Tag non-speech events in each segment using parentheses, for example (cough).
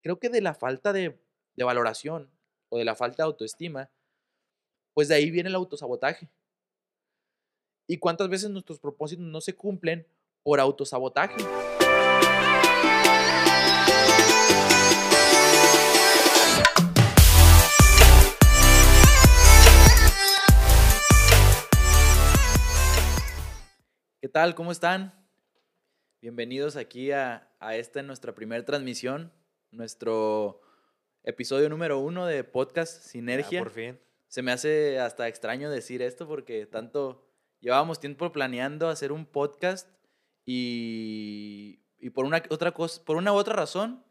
creo que de la falta de, de valoración o de la falta de autoestima, pues de ahí viene el autosabotaje. ¿Y cuántas veces nuestros propósitos no se cumplen por autosabotaje? ¿Qué tal? ¿Cómo están? Bienvenidos aquí a, a esta nuestra primera transmisión, nuestro episodio número uno de podcast Sinergia. Ya, por fin. Se me hace hasta extraño decir esto porque tanto llevábamos tiempo planeando hacer un podcast y, y por una otra cosa, por una u otra razón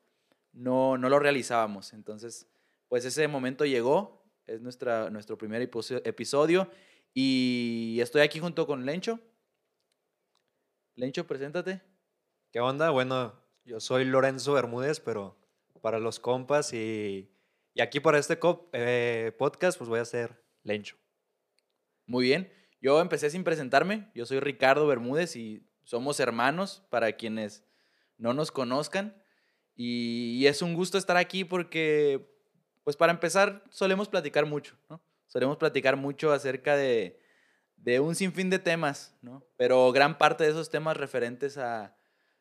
no, no lo realizábamos. Entonces, pues ese momento llegó, es nuestra, nuestro primer episo- episodio y estoy aquí junto con Lencho. Lencho, preséntate. ¿Qué onda? Bueno, yo soy Lorenzo Bermúdez, pero para los compas y, y aquí para este cop- eh, podcast pues voy a ser Lencho. Muy bien. Yo empecé sin presentarme. Yo soy Ricardo Bermúdez y somos hermanos para quienes no nos conozcan. Y, y es un gusto estar aquí porque, pues para empezar, solemos platicar mucho, ¿no? Solemos platicar mucho acerca de, de un sinfín de temas, ¿no? Pero gran parte de esos temas referentes a,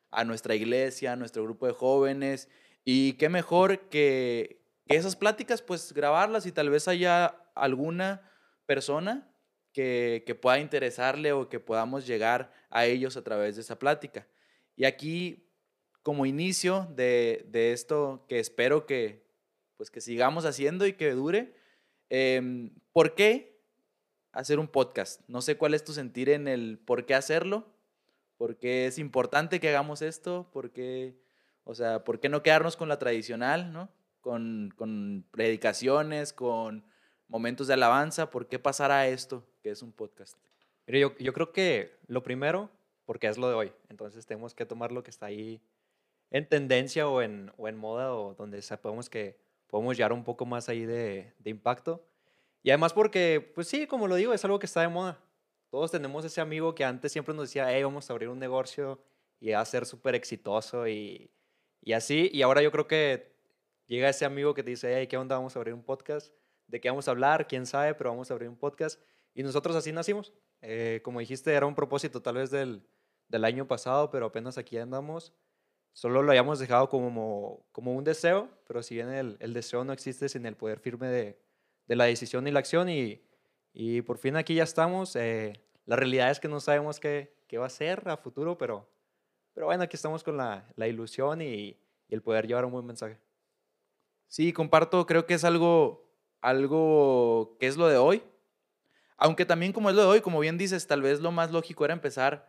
a nuestra iglesia, a nuestro grupo de jóvenes. Y qué mejor que, esas pláticas, pues grabarlas y tal vez haya alguna persona que, que pueda interesarle o que podamos llegar a ellos a través de esa plática. Y aquí, como inicio de, de esto que espero que, pues, que sigamos haciendo y que dure, em, ¿por qué hacer un podcast? No sé cuál es tu sentir en el por qué hacerlo, por qué es importante que hagamos esto, por qué, o sea, por qué no quedarnos con la tradicional, ¿no? Con, con predicaciones, con momentos de alabanza, ¿por qué pasar a esto que es un podcast? Mire, yo, yo creo que lo primero, porque es lo de hoy, entonces tenemos que tomar lo que está ahí en tendencia o en, o en moda o donde sabemos que podemos llegar un poco más ahí de, de impacto. Y además porque, pues sí, como lo digo, es algo que está de moda. Todos tenemos ese amigo que antes siempre nos decía, hey, vamos a abrir un negocio y va a ser súper exitoso y, y así. Y ahora yo creo que llega ese amigo que te dice, hey, ¿qué onda? Vamos a abrir un podcast. ¿De qué vamos a hablar? ¿Quién sabe? Pero vamos a abrir un podcast. Y nosotros así nacimos. Eh, como dijiste, era un propósito tal vez del, del año pasado, pero apenas aquí andamos. Solo lo habíamos dejado como, como un deseo, pero si bien el, el deseo no existe sin el poder firme de, de la decisión y la acción, y, y por fin aquí ya estamos. Eh, la realidad es que no sabemos qué, qué va a ser a futuro, pero, pero bueno, aquí estamos con la, la ilusión y, el poder llevar un buen mensaje. Sí, comparto, creo que es algo, algo que es lo de hoy. Aunque también como es lo de hoy, como bien dices, tal vez lo más lógico era empezar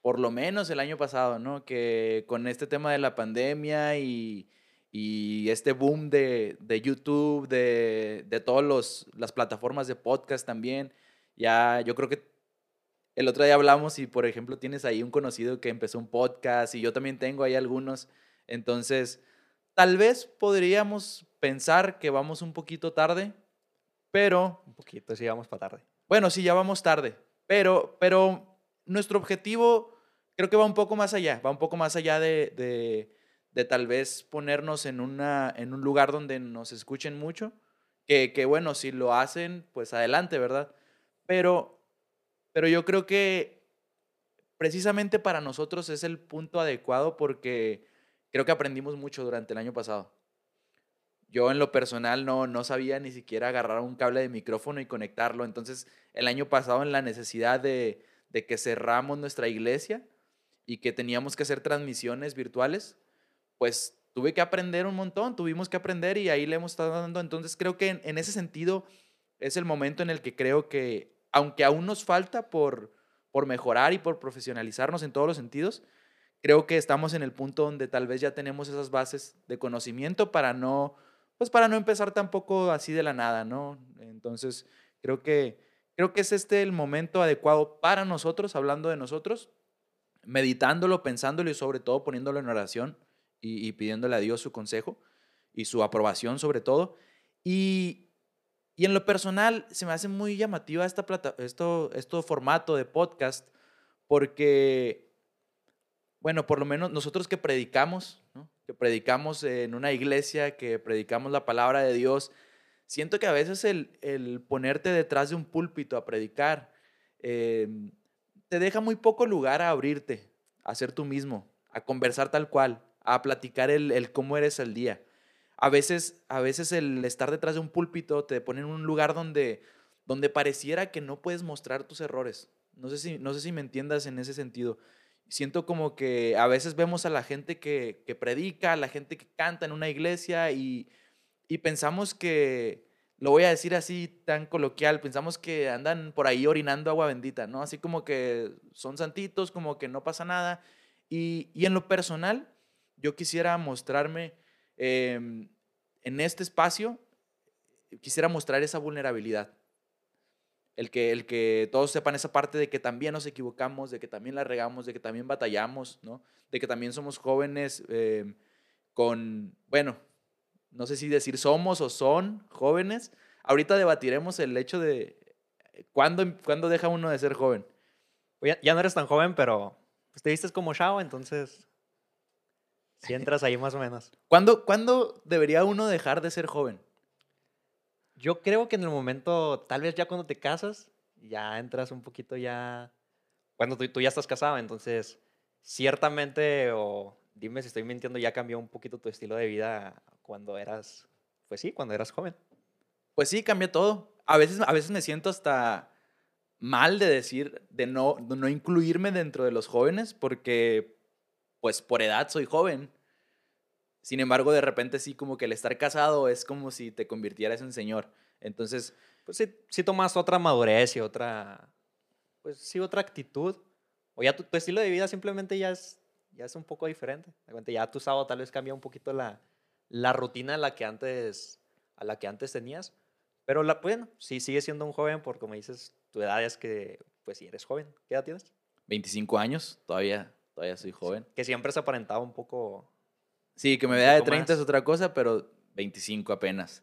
por lo menos el año pasado, ¿no? Que con este tema de la pandemia y, y este boom de, de YouTube, de, de todas las plataformas de podcast también, ya yo creo que el otro día hablamos y, por ejemplo, tienes ahí un conocido que empezó un podcast y yo también tengo ahí algunos. Entonces, tal vez podríamos pensar que vamos un poquito tarde, pero Un poquito, sí, vamos para tarde. bueno, sí, ya vamos tarde, pero, pero nuestro objetivo creo que va un poco más allá, va un poco más allá de, de, de tal vez ponernos en, una, en un lugar donde nos escuchen mucho, que, que bueno, si lo hacen, pues adelante, ¿verdad? Pero, pero yo creo que precisamente para nosotros es el punto adecuado porque creo que aprendimos mucho durante el año pasado. Yo en lo personal no, no sabía ni siquiera agarrar un cable de micrófono y conectarlo. Entonces, el año pasado en la necesidad de, de que cerramos nuestra iglesia y que teníamos que hacer transmisiones virtuales, pues tuve que aprender un montón, tuvimos que aprender y ahí le hemos estado dando. Entonces, creo que en, en ese sentido es el momento en el que creo que, aunque aún nos falta por, por mejorar y por profesionalizarnos en todos los sentidos, creo que estamos en el punto donde tal vez ya tenemos esas bases de conocimiento para no, pues para no empezar tampoco así de la nada, ¿no? Entonces, creo que, creo que es este el momento adecuado para nosotros, hablando de nosotros, meditándolo, pensándolo y sobre todo poniéndolo en oración y, y pidiéndole a Dios su consejo y su aprobación sobre todo. Y, y en lo personal se me hace muy llamativa esta plata, esto, esto formato de podcast porque, bueno, por lo menos nosotros que predicamos, que predicamos en una iglesia, que predicamos la palabra de Dios, siento que a veces el, el ponerte detrás de un púlpito a predicar eh, te deja muy poco lugar a abrirte, a ser tú mismo, a conversar tal cual, a platicar el, el cómo eres el día. A veces, a veces el estar detrás de un púlpito te pone en un lugar donde, donde pareciera que no puedes mostrar tus errores. No sé, si, no sé si me entiendas en ese sentido. Siento como que a veces vemos a la gente que, que predica, a la gente que canta en una iglesia y, y pensamos que, lo voy a decir así tan coloquial, pensamos que andan por ahí orinando agua bendita, ¿no? Así como que son santitos, como que no pasa nada. Y, y en lo personal, yo quisiera mostrarme em, en este espacio, quisiera mostrar esa vulnerabilidad. El que, el que todos sepan esa parte de que también nos equivocamos, de que también la regamos, de que también batallamos, ¿no? De que también somos jóvenes em, con, bueno, no sé si decir somos o son jóvenes. Ahorita debatiremos el hecho de eh, cuándo, cuándo deja uno de ser joven. Pues ya, ya, no eres tan joven, pero pues, te vistes como chavo, entonces si entras ahí más o menos. ¿Cuándo, ¿Cuándo debería uno dejar de ser joven? Yo creo que en el momento, tal vez ya cuando te casas, ya entras un poquito ya, cuando tú, tú ya estás casado, entonces ciertamente, o dime si estoy mintiendo, ya cambió un poquito tu estilo de vida cuando eras, pues sí, cuando eras joven. Pues sí, cambia todo. A veces, a veces me siento hasta mal de decir, de no, de no incluirme dentro de los jóvenes, porque pues por edad soy joven. Sin embargo, de repente sí, como que el estar casado es como si te convirtieras en señor. Entonces, pues sí, tomas otra madurez y otra, pues sí, otra actitud. O ya tu, estilo de vida simplemente ya es, ya es un poco diferente. Ya tu sábado tal vez cambia un poquito la, la rutina a la que antes, a la que antes tenías. Pero la, bueno, sí sigues siendo un joven porque como dices, tu edad es que, pues sí eres joven. ¿Qué edad tienes? 25 años, todavía, todavía soy joven. que siempre se aparentaba un poco... Sí, que me vea de 30 más. es otra cosa, pero 25 apenas.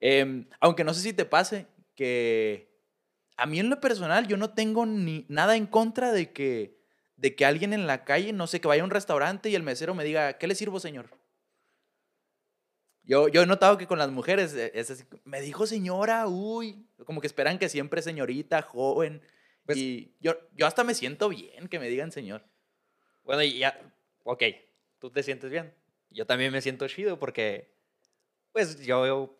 Eh, aunque no sé si te pase que a mí en lo personal yo no tengo ni nada en contra de que, de que alguien en la calle, no sé, que vaya a un restaurante y el mesero me diga, ¿qué le sirvo, señor? Yo, yo he notado que con las mujeres eh, es así, me dijo señora, uy, como que esperan que siempre señorita, joven. Pues, y yo, yo hasta me siento bien que me digan señor. Bueno, y ya, ok, tú te sientes bien. Yo también me siento chido porque, pues yo, yo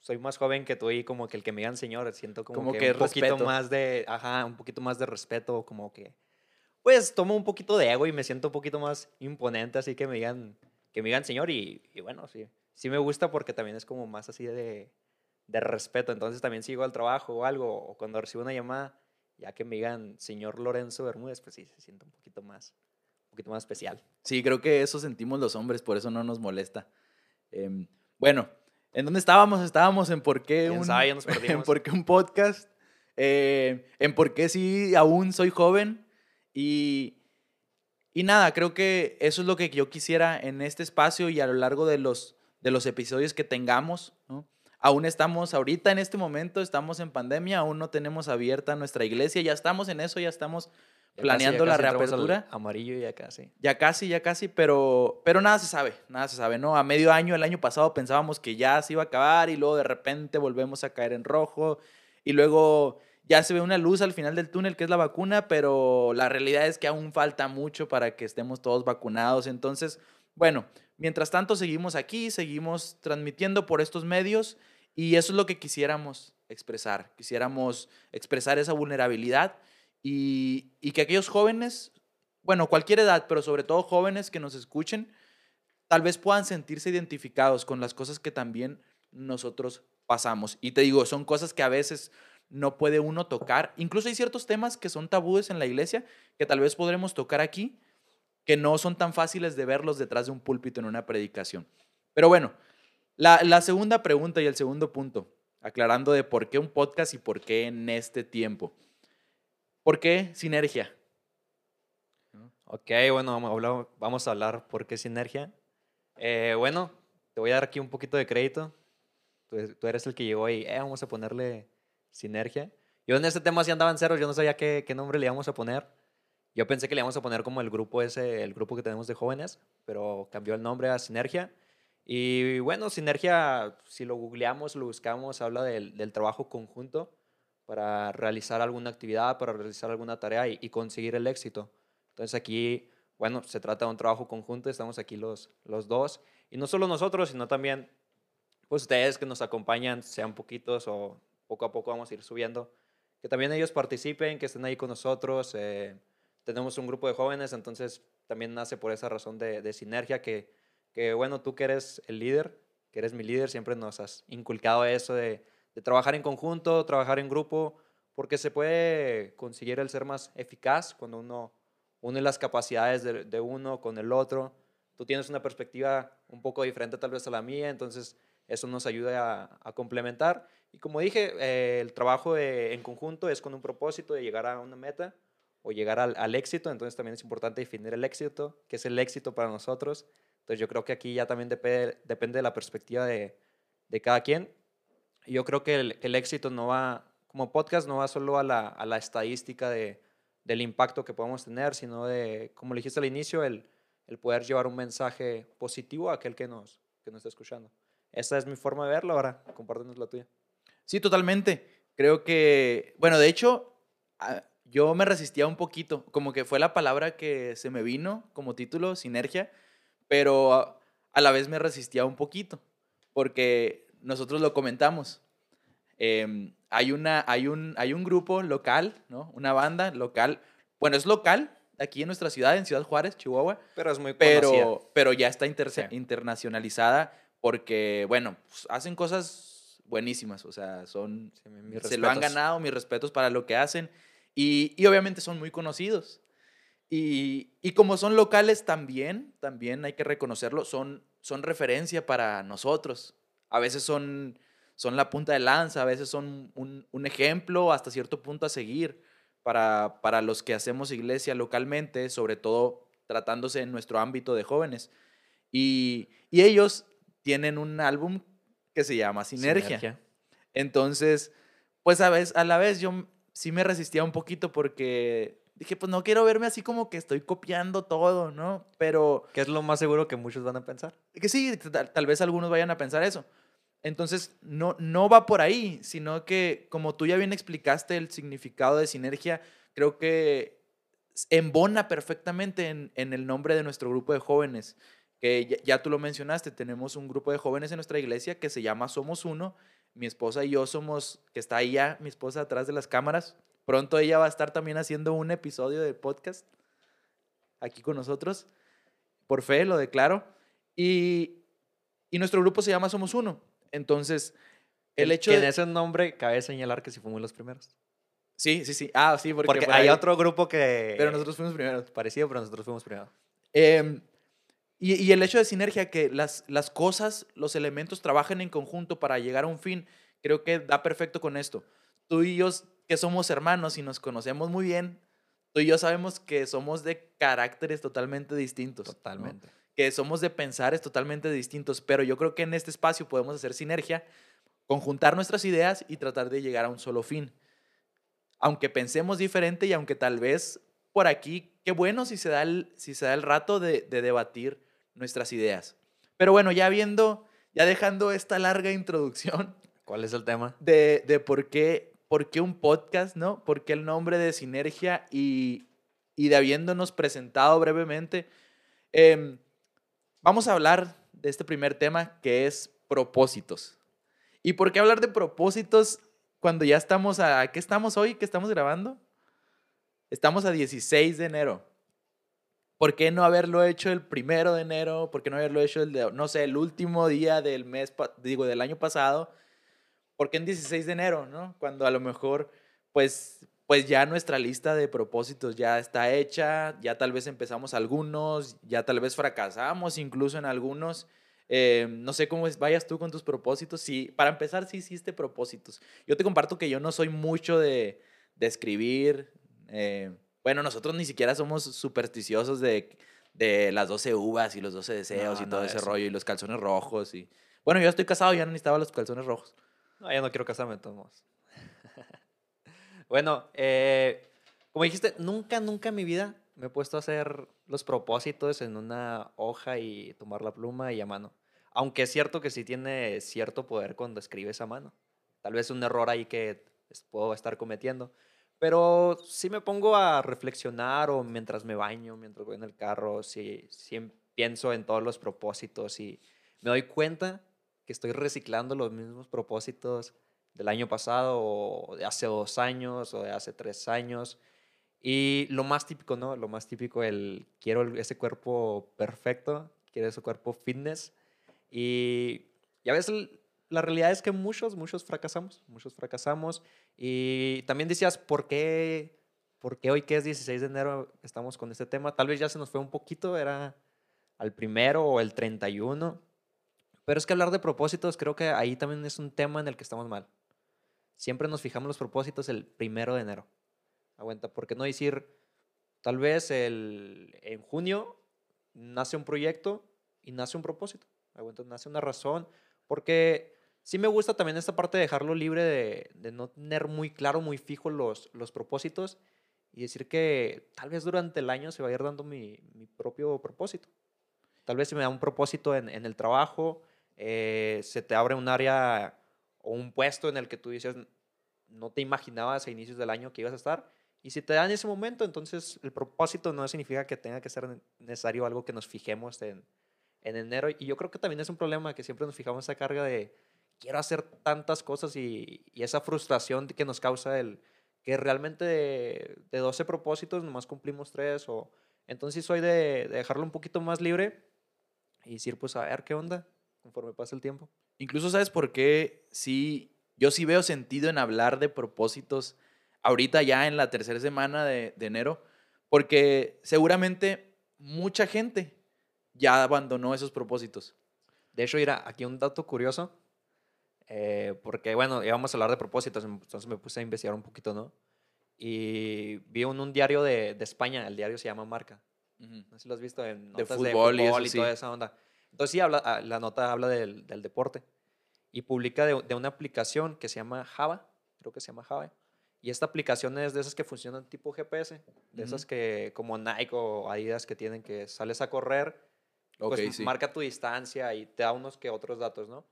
soy más joven que tú y como que el que me digan señor, siento como, como que, que, un poquito respeto. más de, ajá, un poquito más de respeto, como que, pues tomo un poquito de ego y me siento un poquito más imponente, así que me digan, que me digan señor y, y bueno, sí sí me gusta porque también es como más así de, de respeto. Entonces también sigo al trabajo o algo, o cuando recibo una llamada, ya que me digan señor Lorenzo Bermúdez, pues sí, se siente un poquito más, poquito más especial. Sí, creo que eso sentimos los hombres, por eso no nos molesta. Eh, bueno, ¿en dónde estábamos? Estábamos en por qué, un, sabe, (laughs) nos en por qué un podcast, eh, en por qué sí aún soy joven y... Y nada, creo que eso es lo que yo quisiera en este espacio y a lo largo de los, de los episodios que tengamos. ¿no? Aún estamos, ahorita en este momento, estamos en pandemia, aún no tenemos abierta nuestra iglesia, ya estamos en eso, ya estamos planeando casi- la reapertura. Amarillo ya casi. Ya casi, ya casi, pero, pero nada se sabe, nada se sabe, ¿no? A medio año, el año pasado pensábamos que ya se iba a acabar y luego de repente volvemos a caer en rojo y luego ya se ve una luz al final del túnel que es la vacuna, pero la realidad es que aún falta mucho para que estemos todos vacunados. Entonces, bueno, mientras tanto seguimos aquí, seguimos transmitiendo por estos medios y eso es lo que quisiéramos expresar. Quisiéramos expresar esa vulnerabilidad y, que aquellos jóvenes, bueno, cualquier edad, pero sobre todo jóvenes que nos escuchen, tal vez puedan sentirse identificados con las cosas que también nosotros pasamos. Y te digo, son cosas que a veces no puede uno tocar. Incluso hay ciertos temas que son tabúes en la iglesia que tal vez podremos tocar aquí, que no son tan fáciles de verlos detrás de un púlpito en una predicación. Pero bueno, la segunda pregunta y el segundo punto, aclarando de por qué un podcast y por qué en este tiempo. ¿Por qué sinergia? Ok, bueno, vamos a hablar, por qué sinergia. Eh, bueno, te voy a dar aquí un poquito de crédito. Tú, eres el que llegó y eh, vamos a ponerle sinergia. Yo en este tema sí andaba en cero, yo no sabía qué, nombre le íbamos a poner. Yo pensé que le íbamos a poner como el grupo ese, el grupo que tenemos de jóvenes, pero cambió el nombre a Sinergia. Y bueno, Sinergia, si lo googleamos, lo buscamos, habla del trabajo conjunto para realizar alguna actividad, para realizar alguna tarea y, conseguir el éxito. Entonces aquí, bueno, se trata de un trabajo conjunto, estamos aquí los, los dos. Y no solo nosotros, sino también pues ustedes que nos acompañan, sean poquitos o poco a poco vamos a ir subiendo, que también ellos participen, que estén ahí con nosotros. Eh, tenemos un grupo de jóvenes, entonces también nace por esa razón de, de sinergia que, que, bueno, tú que eres el líder, que eres mi líder, siempre nos has inculcado eso de, de trabajar en conjunto, trabajar en grupo, porque se puede conseguir el ser más eficaz cuando uno une las capacidades de, uno con el otro. Tú tienes una perspectiva un poco diferente tal vez a la mía, entonces eso nos ayuda a, complementar. Y como dije, eh, el trabajo en conjunto es con un propósito de llegar a una meta o llegar al, al, éxito, entonces también es importante definir el éxito, qué es el éxito para nosotros. Entonces yo creo que aquí ya también depende, depende de la perspectiva de, de cada quien. Yo creo que el, el, éxito no va, como podcast, no va solo a la, a la estadística de, del impacto que podemos tener, sino de, como le dijiste al inicio, el, el poder llevar un mensaje positivo a aquel que nos, que nos está escuchando. Esa es mi forma de verlo. Ahora, compártenos la tuya. Sí, totalmente. Creo que, bueno, de hecho, yo me resistía un poquito, como que fue la palabra que se me vino como título, sinergia, pero a la vez me resistía un poquito, porque nosotros lo comentamos. Eh, hay, una, hay, un, hay un grupo local, ¿no? Una banda local, bueno, es local, aquí en nuestra ciudad, en Ciudad Juárez, Chihuahua. Pero es muy pero, pero ya está inter sí. internacionalizada porque, bueno, pues hacen cosas buenísimas, o sea, son, sí, se respetos. lo han ganado, mis respetos para lo que hacen, y, y obviamente son muy conocidos. Y, y, como son locales también, también hay que reconocerlo, son, son referencia para nosotros. A veces son, son la punta de lanza, a veces son un, un ejemplo hasta cierto punto a seguir para, para los que hacemos iglesia localmente, sobre todo tratándose en nuestro ámbito de jóvenes. Y, y ellos tienen un álbum que se llama Sinergia. Sinergia. Entonces, pues a, vez, a la vez yo sí me resistía un poquito porque dije, pues no quiero verme así como que estoy copiando todo, ¿no? Pero... ¿Qué es lo más seguro que muchos van a pensar? Que sí, tal, tal vez algunos vayan a pensar eso. Entonces, no, no va por ahí, sino que como tú ya bien explicaste el significado de sinergia, creo que embona perfectamente en, en el nombre de nuestro grupo de jóvenes que ya, tú lo mencionaste, tenemos un grupo de jóvenes en nuestra iglesia que se llama Somos Uno. Mi esposa y yo somos, que está ahí ya, mi esposa atrás de las cámaras. Pronto ella va a estar también haciendo un episodio de podcast aquí con nosotros. Por fe, lo declaro. Y, y nuestro grupo se llama Somos Uno. Entonces, el hecho que de... en ese nombre cabe señalar que sí fuimos los primeros. Sí, sí, sí. Ah, sí, porque, porque por hay ahí... otro grupo que... Pero nosotros fuimos primeros. Parecido, pero nosotros fuimos primeros. Eh, y, y, el hecho de sinergia, que las, las cosas, los elementos trabajen en conjunto para llegar a un fin, creo que da perfecto con esto. Tú y yo, que somos hermanos y nos conocemos muy bien, tú y yo sabemos que somos de caracteres totalmente distintos. Totalmente. ¿no? Que somos de pensares totalmente distintos, pero yo creo que en este espacio podemos hacer sinergia, conjuntar nuestras ideas y tratar de llegar a un solo fin. Aunque pensemos diferente y aunque tal vez por aquí, qué bueno si se da el, si se da el rato de, de debatir nuestras ideas. Pero bueno, ya viendo, ya dejando esta larga introducción. (laughs) ¿Cuál es el tema? De, de por, qué, por qué un podcast, ¿no? ¿Por qué el nombre de Sinergia? Y, y de habiéndonos presentado brevemente, eh, vamos a hablar de este primer tema que es propósitos. ¿Y por qué hablar de propósitos cuando ya estamos a... ¿Qué estamos hoy? ¿Qué estamos grabando? Estamos a 16 de enero. ¿Por qué no haberlo hecho el primero de enero? ¿Por qué no haberlo hecho el no sé, el último día del mes, digo, del año pasado? ¿Por qué en 16 de enero, no? Cuando a lo mejor, pues, pues ya nuestra lista de propósitos ya está hecha, ya tal vez empezamos algunos, ya tal vez fracasamos incluso en algunos. Eh, no sé cómo vayas tú con tus propósitos. Sí, para empezar, sí hiciste propósitos. Yo te comparto que yo no soy mucho de, de escribir, eh, bueno, nosotros ni siquiera somos supersticiosos de, de las 12 uvas y los 12 deseos no, y todo no, ese eso. rollo y los calzones rojos. y Bueno, yo estoy casado, ya no necesitaba los calzones rojos. No, ya no quiero casarme, todos. Bueno, eh, como dijiste, nunca, nunca en mi vida me he puesto a hacer los propósitos en una hoja y tomar la pluma y a mano. Aunque es cierto que sí tiene cierto poder cuando escribes a mano. Tal vez un error ahí que puedo estar cometiendo. Pero sí me pongo a reflexionar o mientras me baño, mientras voy en el carro, sí, sí pienso en todos los propósitos y me doy cuenta que estoy reciclando los mismos propósitos del año pasado o de hace dos años o de hace tres años. Y lo más típico, ¿no? Lo más típico, el quiero ese cuerpo perfecto, quiero ese cuerpo fitness. Y, a veces la realidad es que muchos, muchos fracasamos, muchos fracasamos. Y también decías, ¿por qué, ¿por qué hoy que es 16 de enero estamos con este tema? Tal vez ya se nos fue un poquito, era al primero o el 31. Pero es que hablar de propósitos creo que ahí también es un tema en el que estamos mal. Siempre nos fijamos los propósitos el primero de enero. Aguanta, ¿por qué no decir, tal vez el, en junio nace un proyecto y nace un propósito? Aguanta, nace una razón. Porque sí me gusta también esta parte de dejarlo libre de, de no tener muy claro, muy fijo los, los propósitos y decir que tal vez durante el año se va a ir dando mi, mi propio propósito. Tal vez se me da un propósito en, en el trabajo, eh, se te abre un área o un puesto en el que tú dices, no te imaginabas a inicios del año que ibas a estar. Y si te da en ese momento, entonces el propósito no significa que tenga que ser necesario algo que nos fijemos en, en enero. Y yo creo que también es un problema que siempre nos fijamos esa carga de quiero hacer tantas cosas y, y esa frustración que nos causa el que realmente de, de 12 propósitos nomás cumplimos 3 o entonces soy de, de dejarlo un poquito más libre y decir pues a ver qué onda conforme pasa el tiempo. Incluso sabes por qué sí, yo sí veo sentido en hablar de propósitos ahorita ya en la tercera semana de, de enero, porque seguramente mucha gente ya abandonó esos propósitos. De hecho, mira, aquí un dato curioso, eh, porque bueno, íbamos a hablar de propósitos, entonces me puse a investigar un poquito, ¿no? Y vi en un diario de, de, España, el diario se llama Marca. Uh -huh. No sé si lo has visto en notas de fútbol, de fútbol y, y, toda esa onda. Entonces sí, habla, ah, la nota habla del, del deporte y publica de, de, una aplicación que se llama Java, creo que se llama Java. Y esta aplicación es de esas que funcionan tipo GPS, de uh -huh. esas que como Nike o Adidas que tienen que sales a correr Okay, pues sí. marca tu distancia y te da unos que otros datos, ¿no?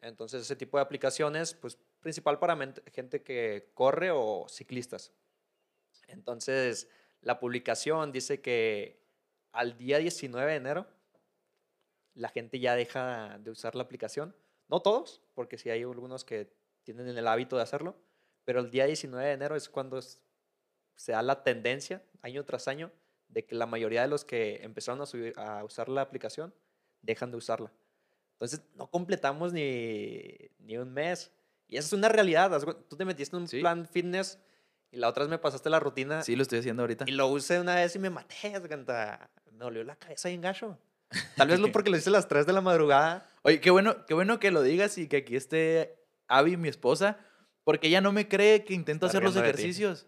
Entonces, ese tipo de aplicaciones, pues principal para gente que corre o ciclistas. Entonces, la publicación dice que al día 19 de enero, la gente ya deja de usar la aplicación. No todos, porque sí hay algunos que tienen el hábito de hacerlo, pero el día 19 de enero es cuando es, se da la tendencia, año tras año, de que la mayoría de los que empezaron a, subir, a usar la aplicación dejan de usarla. Entonces, no completamos ni, ni un mes. Y esa es una realidad. Tú te metiste en un sí. plan fitness y la otra vez me pasaste la rutina. Sí, lo estoy haciendo ahorita. Y lo usé una vez y me maté. Me dolió la cabeza en gacho. Tal vez (laughs) lo porque lo hice a las 3 de la madrugada. Oye, qué bueno, qué bueno que lo digas y que aquí esté Abby, mi esposa, porque ella no me cree que intento Está hacer los ejercicios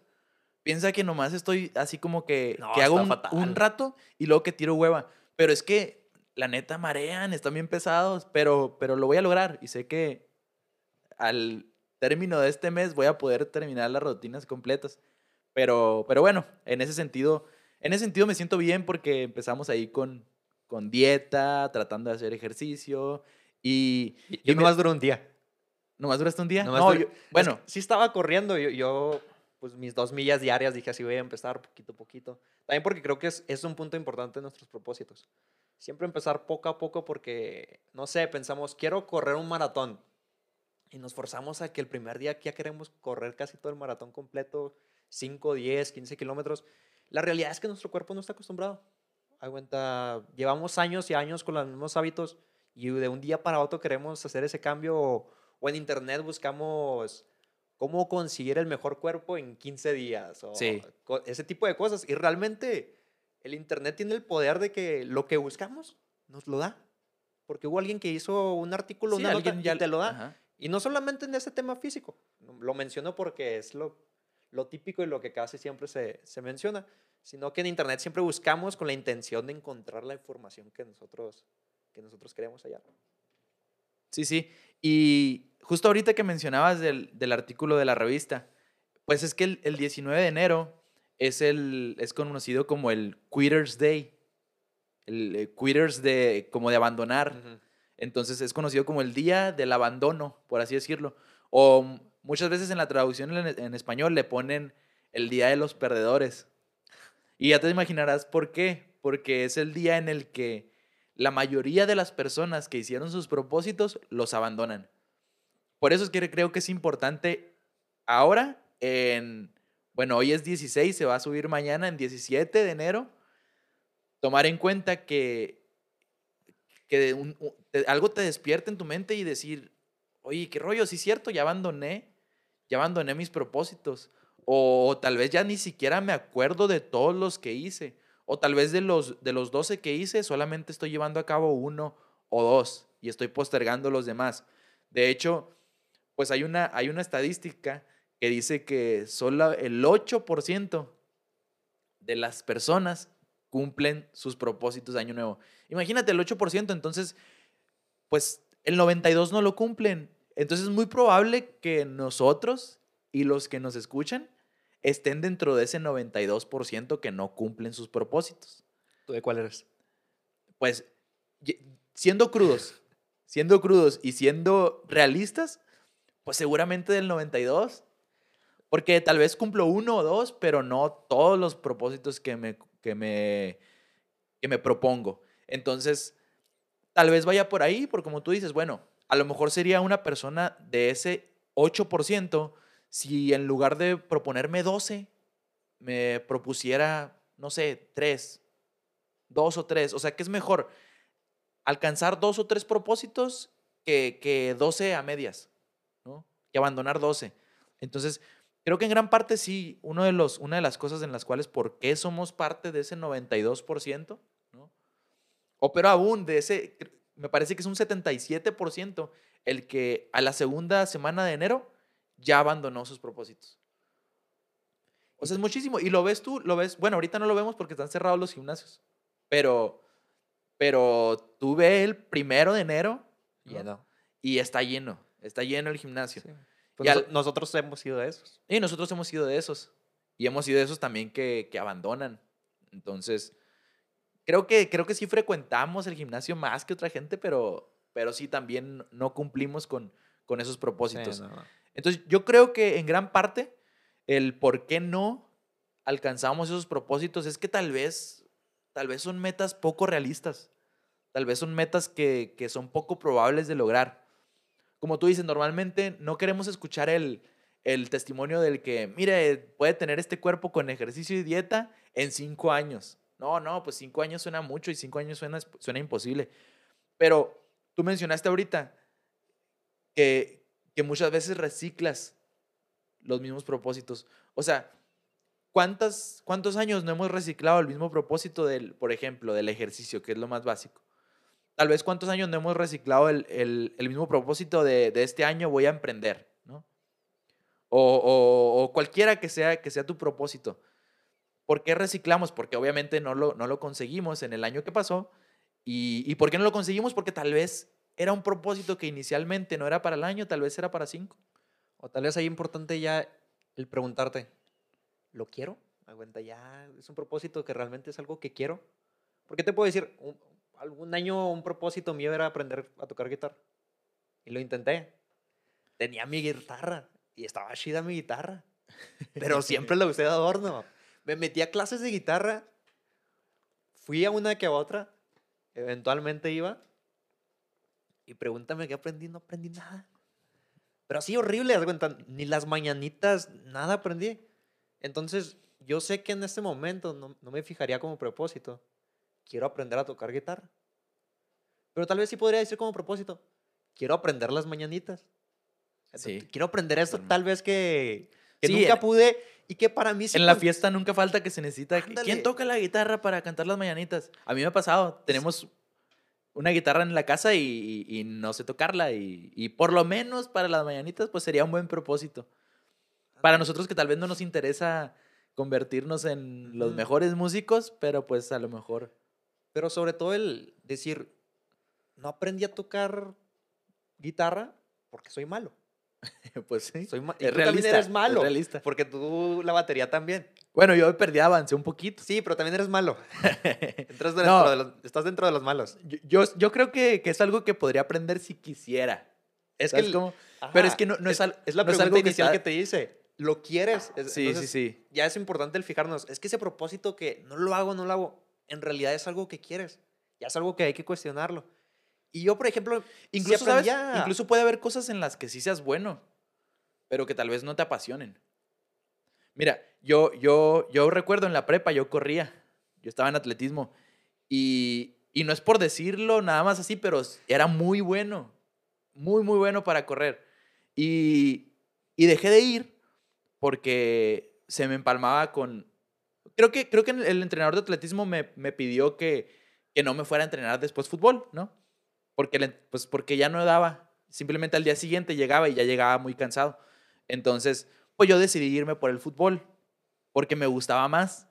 piensa que nomás estoy así como que, no, que hago un, un, rato y luego que tiro hueva. Pero es que, la neta, marean, están bien pesados, pero, pero lo voy a lograr. Y sé que al término de este mes voy a poder terminar las rutinas completas. Pero, pero bueno, en ese sentido, en ese sentido me siento bien porque empezamos ahí con, con dieta, tratando de hacer ejercicio y... Y, y nomás duró un día. ¿Nomás duraste un día? No, yo, bueno. sí estaba corriendo, yo, yo pues mis dos millas diarias, dije así voy a empezar poquito a poquito. También porque creo que es, es un punto importante en nuestros propósitos. Siempre empezar poco a poco porque, no sé, pensamos, quiero correr un maratón. Y nos forzamos a que el primer día ya queremos correr casi todo el maratón completo, 5, 10, 15 kilómetros. La realidad es que nuestro cuerpo no está acostumbrado. Cuenta, llevamos años y años con los mismos hábitos y de un día para otro queremos hacer ese cambio o, o en internet buscamos cómo conseguir el mejor cuerpo en 15 días o sí. ese tipo de cosas. Y realmente el Internet tiene el poder de que lo que buscamos nos lo da. Porque hubo alguien que hizo un artículo, sí, una alguien nota, ya y te lo da. Ajá. Y no solamente en ese tema físico, lo menciono porque es lo, lo típico y lo que casi siempre se, se menciona, sino que en Internet siempre buscamos con la intención de encontrar la información que nosotros, que nosotros queremos hallar. Sí, sí. Y justo ahorita que mencionabas del, del, artículo de la revista, pues es que el, el 19 de enero es, el, es conocido como el Quitters Day. El eh, Quitters de, como de abandonar. Entonces es conocido como el día del abandono, por así decirlo. O muchas veces en la traducción en, en español le ponen el día de los perdedores. Y ya te imaginarás por qué. Porque es el día en el que la mayoría de las personas que hicieron sus propósitos los abandonan. Por eso es que creo que es importante ahora, en, bueno, hoy es 16, se va a subir mañana en 17 de enero, tomar en cuenta que, que algo te despierte en tu mente y decir, oye, qué rollo, sí es cierto, ya abandoné, ya abandoné mis propósitos. O tal vez ya ni siquiera me acuerdo de todos los que hice. O tal vez de los, de los 12 que hice, solamente estoy llevando a cabo uno o dos y estoy postergando los demás. De hecho, pues hay una, hay una estadística que dice que solo el 8% de las personas cumplen sus propósitos de año nuevo. Imagínate el 8%, entonces, pues el 92% no lo cumplen. Entonces es muy probable que nosotros y los que nos escuchan estén dentro de ese 92% que no cumplen sus propósitos. ¿Tú de cuál eres? Pues siendo crudos, (laughs) siendo crudos y siendo realistas, pues seguramente del 92. Porque tal vez cumplo uno o dos, pero no todos los propósitos que me, que me, que me propongo. Entonces, tal vez vaya por ahí, porque como tú dices, bueno, a lo mejor sería una persona de ese 8% si en lugar de proponerme 12, me propusiera, no sé, 3, 2 o 3. O sea, ¿qué es mejor? Alcanzar dos o tres propósitos que, que 12 a medias, ¿no? Que abandonar 12. Entonces, creo que en gran parte sí, uno de los, una de las cosas en las cuales, ¿por qué somos parte de ese 92%? ¿no? O pero aún de ese, me parece que es un 77% el que a la segunda semana de enero ya abandonó sus propósitos. O sea, es muchísimo. Y lo ves tú, lo ves, bueno, ahorita no lo vemos porque están cerrados los gimnasios, pero, pero tú ves el primero de enero y está lleno, está lleno el gimnasio. Pues nosotros hemos sido de esos. Y nosotros hemos sido de esos. Y hemos sido de esos también que, que abandonan. Entonces, creo que, creo que sí frecuentamos el gimnasio más que otra gente, pero, pero sí también no cumplimos con, con esos propósitos. Entonces, yo creo que en gran parte el por qué no alcanzamos esos propósitos es que tal vez, tal vez son metas poco realistas, tal vez son metas que, que son poco probables de lograr. Como tú dices, normalmente no queremos escuchar el, el testimonio del que, mire, puede tener este cuerpo con ejercicio y dieta en cinco años. No, no, pues cinco años suena mucho y cinco años suena, suena imposible. Pero tú mencionaste ahorita que, que muchas veces reciclas los mismos propósitos. O sea, ¿cuántas, ¿cuántos años no hemos reciclado el mismo propósito del, por ejemplo, del ejercicio, que es lo más básico? Tal vez cuántos años no hemos reciclado el, el, mismo propósito de, de, este año voy a emprender, ¿no? O, o, cualquiera que sea, que sea tu propósito. ¿Por qué reciclamos? Porque obviamente no lo, no lo conseguimos en el año que pasó. ¿Y, ¿Y por qué no lo conseguimos? Porque tal vez era un propósito que inicialmente no era para el año, tal vez era para cinco. O tal vez ahí importante ya el preguntarte, ¿lo quiero? Aguanta, ya es un propósito que realmente es algo que quiero. Porque te puedo decir, algún año un propósito mío era aprender a tocar guitarra. Y lo intenté. Tenía mi guitarra y estaba chida mi guitarra. Pero (laughs) siempre la usé de adorno. Me metí a clases de guitarra. Fui a una que a otra. Eventualmente iba. Y pregúntame qué aprendí, no aprendí nada. Pero así horrible, ni las mañanitas, nada aprendí. Entonces, yo sé que en este momento no, no, me fijaría como propósito. Quiero aprender a tocar guitarra. Pero tal vez sí podría decir como propósito. Quiero aprender las mañanitas. Sí. Quiero aprender esto tal vez que, que nunca eh, pude y que para mí... en la fiesta nunca falta que se necesita... ¿Quién toca la guitarra para cantar las mañanitas? A mí me ha pasado. Tenemos una guitarra en la casa y, no sé tocarla. Y, por lo menos para las mañanitas, pues sería un buen propósito. Para nosotros que tal vez no nos interesa convertirnos en los mejores músicos, pero pues a lo mejor. Pero sobre todo el decir, no aprendí a tocar guitarra porque soy malo. (laughs) pues sí. Soy ma- y es tú también realista. eres es malo. realista. Porque tú la batería también. Bueno, yo perdí, avancé un poquito. Sí, pero también eres malo. (laughs) Entras dentro No. de los- estás dentro de los malos. Yo, yo, yo creo que, que es algo que podría aprender si quisiera. Es ¿Sabes el- cómo? Pero es que no- no es al- es la no es pregunta algo que inicial que, está- te dice. ¿Lo quieres? Es- Sí, entonces, sí, sí. Ya es importante el fijarnos. Es que ese propósito que no lo hago, no lo hago, en realidad es algo que quieres. Ya es algo que hay que cuestionarlo. Y yo, por ejemplo, Incluso, Incluso puede haber cosas en las que sí seas bueno, pero que tal vez no te apasionen. Mira, yo, yo, yo recuerdo en la prepa, yo corría, yo estaba en atletismo, y, y no es por decirlo nada más así, pero era muy bueno, muy, muy bueno para correr. Y, y dejé de ir porque se me empalmaba con... Creo que, creo que el entrenador de atletismo me, me pidió que, que no me fuera a entrenar después fútbol, ¿no? Porque, le- pues porque ya no daba. Simplemente al día siguiente llegaba y ya llegaba muy cansado. Entonces, pues yo decidí irme por el fútbol, porque me gustaba más,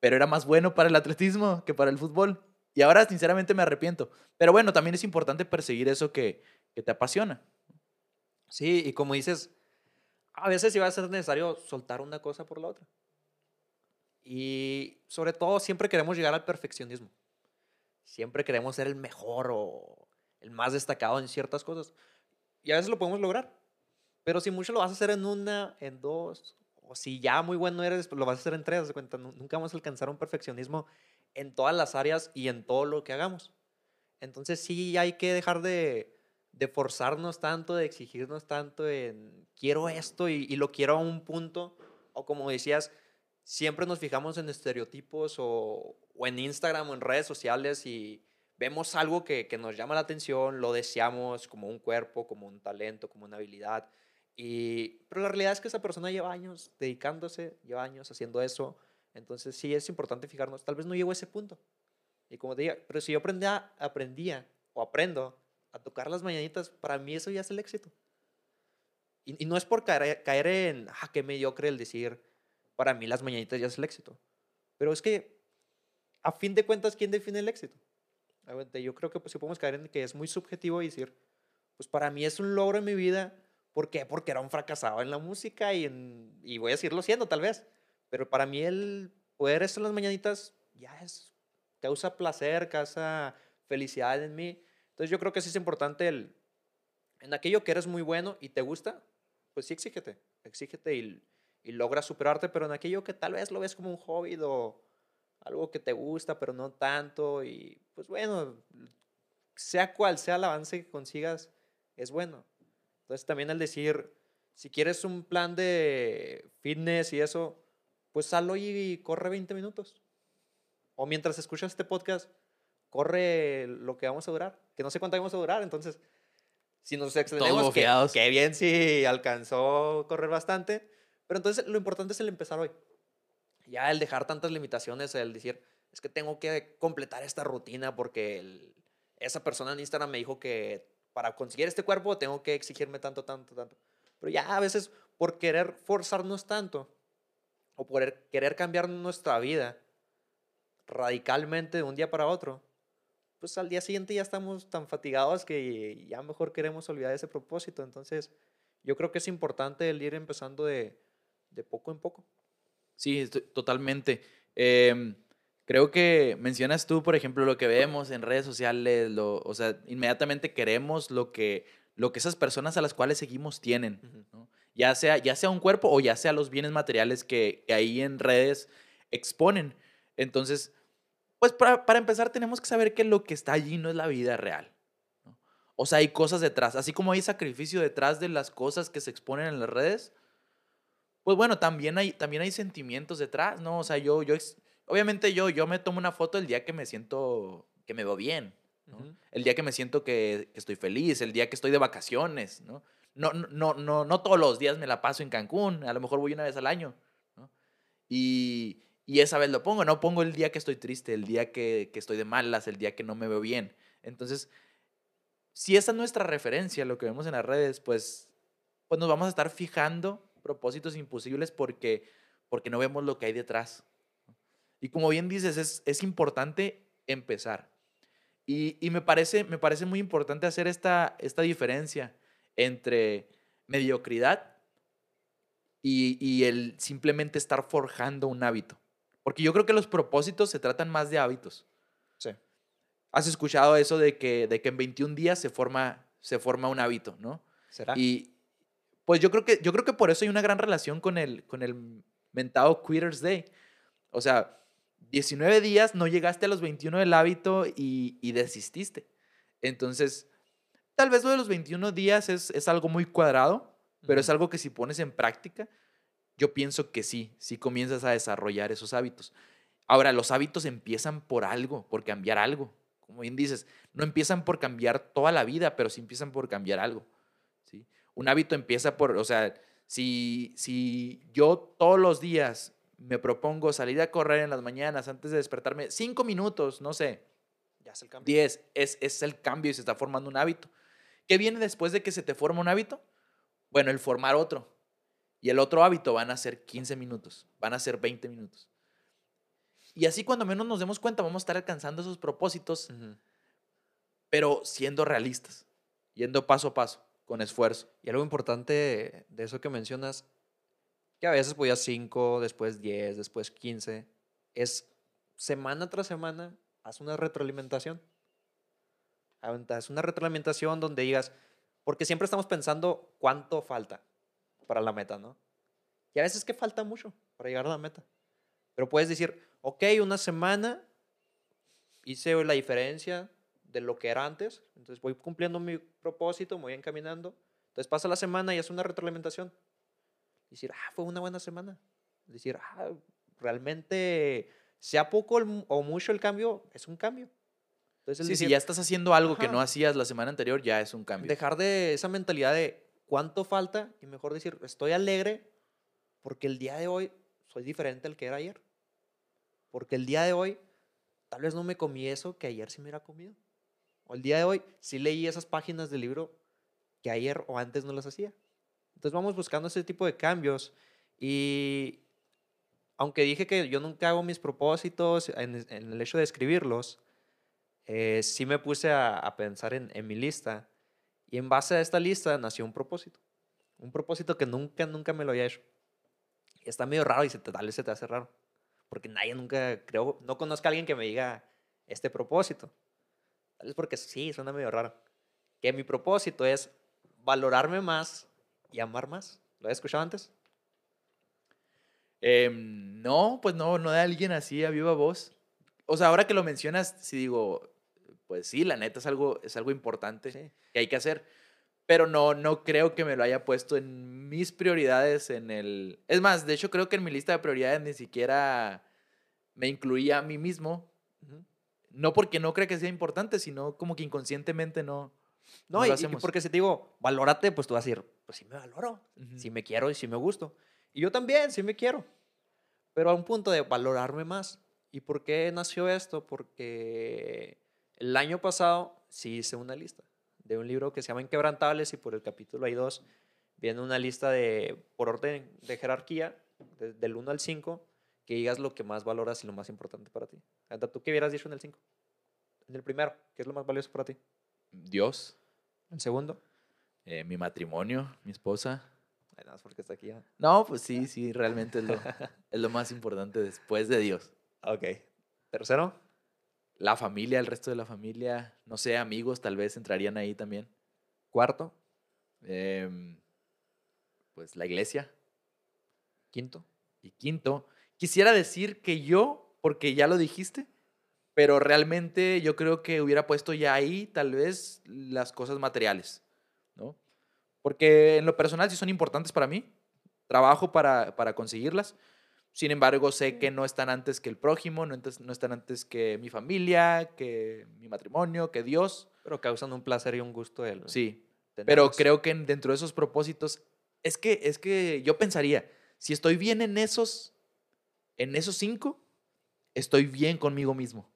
pero era más bueno para el atletismo que para el fútbol. Y ahora, sinceramente, me arrepiento. Pero bueno, también es importante perseguir eso que, que te apasiona. Sí, y como dices, a veces sí va a ser necesario soltar una cosa por la otra. Y sobre todo siempre queremos llegar al perfeccionismo. Siempre queremos ser el mejor o el más destacado en ciertas cosas. Y a veces lo podemos lograr. Pero si mucho lo vas a hacer en una, en dos, o si ya muy bueno eres, lo vas a hacer en tres. cuenta, Nu- nunca vamos a alcanzar un perfeccionismo en todas las áreas y en todo lo que hagamos. Entonces sí hay que dejar de, de forzarnos tanto, de exigirnos tanto en quiero esto y, y lo quiero a un punto. O como decías, siempre nos fijamos en estereotipos o, o en Instagram o en redes sociales y vemos algo que, que nos llama la atención, lo deseamos como un cuerpo, como un talento, como una habilidad. Y, pero la realidad es que esa persona lleva años dedicándose, lleva años haciendo eso. Entonces sí es importante fijarnos, tal vez no llego a ese punto. Y como te diga, pero si yo aprendía, aprendía o aprendo a tocar las mañanitas, para mí eso ya es el éxito. Y, y no es por caer, caer en, ah, qué mediocre el decir, para mí las mañanitas ya es el éxito. Pero es que, a fin de cuentas, ¿quién define el éxito? Yo creo que pues, sí podemos caer en que es muy subjetivo decir, pues para mí es un logro en mi vida. ¿Por qué? Porque era un fracasado en la música y, en- y voy a seguirlo siendo tal vez. Pero para mí el poder estar en las mañanitas ya es, causa placer, causa felicidad en mí. Entonces yo creo que sí es importante el, en aquello que eres muy bueno y te gusta, pues sí exígete, exígete y, y logra superarte, pero en aquello que tal vez lo ves como un hobby o algo que te gusta, pero no tanto, y pues bueno, sea cual sea el avance que consigas, es bueno. Entonces también el decir, si quieres un plan de fitness y eso, pues sallo y corre 20 minutos. O mientras escuchas este podcast, corre lo que vamos a durar, que no sé cuánto vamos a durar, entonces si nos extendemos, que, bien si alcanzó correr bastante, pero entonces lo importante es el empezar hoy. Ya el dejar tantas limitaciones, el decir, es que tengo que completar esta rutina porque esa persona en Instagram me dijo que para conseguir este cuerpo tengo que exigirme tanto, tanto, tanto. Pero ya a veces por querer forzarnos tanto o por er- querer cambiar nuestra vida radicalmente de un día para otro, pues al día siguiente ya estamos tan fatigados que ya mejor queremos olvidar ese propósito. Entonces, yo creo que es importante el ir empezando de poco en poco. Sí, estoy- totalmente. Em, creo que mencionas tú, por ejemplo, lo que vemos en redes sociales, lo, o sea, inmediatamente queremos lo que, lo que esas personas a las cuales seguimos tienen, ¿no? ya, sea, ya sea un cuerpo o ya sea los bienes materiales que, que ahí en redes exponen. Entonces, pues para, para empezar tenemos que saber que lo que está allí no es la vida real. ¿no? O sea, hay cosas detrás, así como hay sacrificio detrás de las cosas que se exponen en las redes, pues bueno, también hay, también hay sentimientos detrás, ¿no? O sea, yo, yo, obviamente yo, yo me tomo una foto el día que me siento, que me veo bien, ¿no? El día que me siento que, que estoy feliz, el día que estoy de vacaciones, ¿no? No, no, no, no, no todos los días me la paso en Cancún, a lo mejor voy una vez al año, ¿no? Y, y esa vez lo pongo, no pongo el día que estoy triste, el día que, que estoy de malas, el día que no me veo bien. Entonces, si esa es nuestra referencia, lo que vemos en las redes, pues, pues nos vamos a estar fijando propósitos imposibles porque, porque no vemos lo que hay detrás. Y como bien dices, es, es importante empezar. Y, y me, parece, me parece muy importante hacer esta, esta diferencia entre, mediocridad y, y el simplemente estar forjando un hábito. Porque yo creo que los propósitos se tratan más de hábitos. Sí. Has escuchado eso de que, de que en 21 días se forma, se forma un hábito, ¿no? ¿Será? Y pues yo creo que, yo creo que por eso hay una gran relación con el, con el mentado Quitters Day. O sea, 19 días, no llegaste a los 21 del hábito y, y desististe. Entonces, tal vez lo de los 21 días es, es algo muy cuadrado, pero es algo que si pones en práctica, yo pienso que sí, sí comienzas a desarrollar esos hábitos. Ahora, los hábitos empiezan por algo, por cambiar algo. Como bien dices, no empiezan por cambiar toda la vida, pero sí empiezan por cambiar algo. ¿sí? Un hábito empieza por, o sea, si, si yo todos los días me propongo salir a correr en las mañanas antes de despertarme, cinco minutos, no sé, Ya es el cambio. 10, es, es el cambio y se está formando un hábito. ¿Qué viene después de que se te forma un hábito? Bueno, el formar otro. Y el otro hábito van a ser 15 minutos, van a ser 20 minutos. Y así cuando menos nos demos cuenta vamos a estar alcanzando esos propósitos, pero siendo realistas, yendo paso a paso, con esfuerzo. Y algo importante de eso que mencionas, que a veces podías 5, después 10, después 15, es semana tras semana, haz una retroalimentación. Haz una retroalimentación donde digas, porque siempre estamos pensando cuánto falta para la meta, ¿no? Y a veces que falta mucho para llegar a la meta. Pero puedes decir, ok, una semana hice la diferencia de lo que era antes, entonces voy cumpliendo mi propósito, me voy encaminando. Entonces pasa la semana y es una retroalimentación. Decir, ah, fue una buena semana. Decir, ah, realmente, sea poco el o mucho el cambio, es un cambio. Entonces, si ya estás haciendo algo que no hacías la semana anterior, ya es un cambio. dejar de esa mentalidad de cuánto falta y mejor decir, estoy alegre porque el día de hoy soy diferente al que era ayer. Porque el día de hoy tal vez no me comí eso que ayer sí me hubiera comido. O el día de hoy sí leí esas páginas del libro que ayer o antes no las hacía. Entonces vamos buscando ese tipo de cambios y aunque dije que yo nunca hago mis propósitos en, el hecho de escribirlos, eh, sí me puse a, pensar en, mi lista y en base a esta lista nació un propósito. Un propósito que nunca, nunca me lo había hecho. Y está medio raro y se te, tal vez se te hace raro. Porque nadie nunca, creo, no conozco a alguien que me diga este propósito. Vez porque sí, suena medio raro. Que mi propósito es valorarme más y amar más. ¿Lo había escuchado antes? Em, no, pues no, no de alguien así a viva voz. O sea, ahora que lo mencionas, sí digo, pues sí, la neta es algo, es algo importante Sí. que hay que hacer. Pero no, no creo que me lo haya puesto en mis prioridades en el... Es más, de hecho creo que en mi lista de prioridades ni siquiera me incluía a mí mismo. Ujú. No porque no crea que sea importante, sino como que inconscientemente no... No, No y, y porque si te digo, valórate, pues tú vas a decir, pues sí me valoro, sí me quiero y sí me gusto. Y yo también, sí me quiero. Pero a un punto de valorarme más. ¿Y por qué nació esto? Porque el año pasado sí hice una lista de un libro que se llama Inquebrantables y por el capítulo hay dos. Viene una lista de, por orden de jerarquía, de- del 1 al 5, que digas lo que más valoras y lo más importante para ti. ¿Tú qué hubieras dicho en el 5? En el primero, ¿qué es lo más valioso para ti? Dios, ¿El segundo? eh, mi matrimonio, mi esposa. Ay, nada más porque está aquí. ¿ah? No, pues sí, sí, realmente es lo, (laughs) es lo más importante después de Dios. Ok. ¿Tercero? La familia, el resto de la familia, no sé, amigos tal vez entrarían ahí también. ¿Cuarto? Em, pues la iglesia. ¿Quinto? Y quinto, quisiera decir que yo, porque ya lo dijiste, pero realmente yo creo que hubiera puesto ya ahí tal vez las cosas materiales, ¿no? Porque en lo personal sí son importantes para mí, trabajo para, para conseguirlas, sin embargo sé que no están antes que el prójimo, no, no están antes que mi familia, que mi matrimonio, que Dios, Pero causan un placer y un gusto el sí, pero creo que en- dentro de esos propósitos, es que, es que yo pensaría, si estoy bien en esos, en esos cinco, estoy bien conmigo mismo.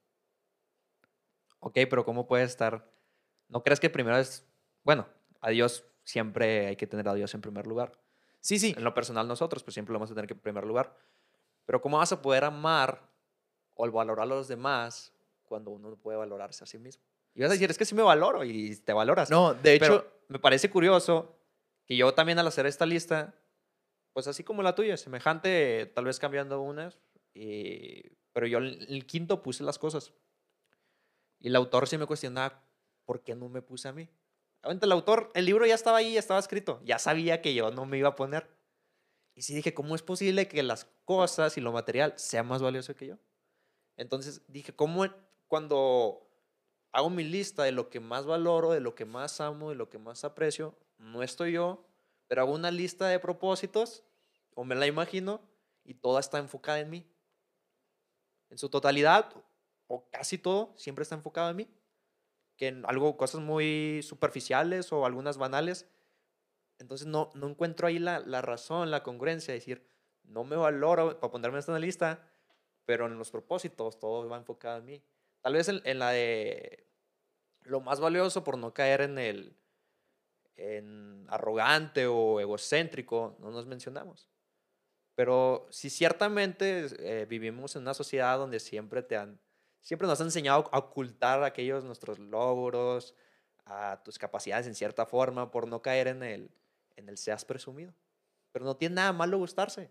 Ok, pero ¿cómo puede estar? ¿No crees que primero es... Bueno, a Dios siempre hay que tener a Dios en primer lugar. Sí, sí. En lo personal nosotros, pues siempre lo vamos a tener que en primer lugar. Pero ¿cómo vas a poder amar o valorar a los demás cuando uno no puede valorarse a sí mismo? Y vas a decir, es que sí me valoro y te valoras. No, de hecho, Pero me parece curioso que yo también al hacer esta lista, pues así como la tuya, semejante, tal vez cambiando unas, y, pero yo en el quinto puse las cosas. Y el autor sí me cuestionaba, ¿por qué no me puse a mí? Obviamente el autor, el libro ya estaba ahí, ya estaba escrito, ya sabía que yo no me iba a poner. Y sí dije, ¿cómo es posible que las cosas y lo material sea más valioso que yo? Entonces dije, ¿cómo cuando hago mi lista de lo que más valoro, de lo que más amo, de lo que más aprecio, no estoy yo, pero hago una lista de propósitos, o me la imagino, y toda está enfocada en mí. En su totalidad, o casi todo, siempre está enfocado en mí. Que en algo, cosas muy superficiales o algunas banales. Entonces no, no encuentro ahí la, la razón, la congruencia, decir, no me valoro para ponerme en esta lista, pero en los propósitos todo va enfocado en mí. Tal vez en, la de lo más valioso por no caer en el en arrogante o egocéntrico, no nos mencionamos. Pero si ciertamente eh, vivimos en una sociedad donde siempre te han, siempre nos han enseñado a ocultar aquellos nuestros logros, a tus capacidades en cierta forma, por no caer en el, en el seas presumido. Pero no tiene nada malo gustarse.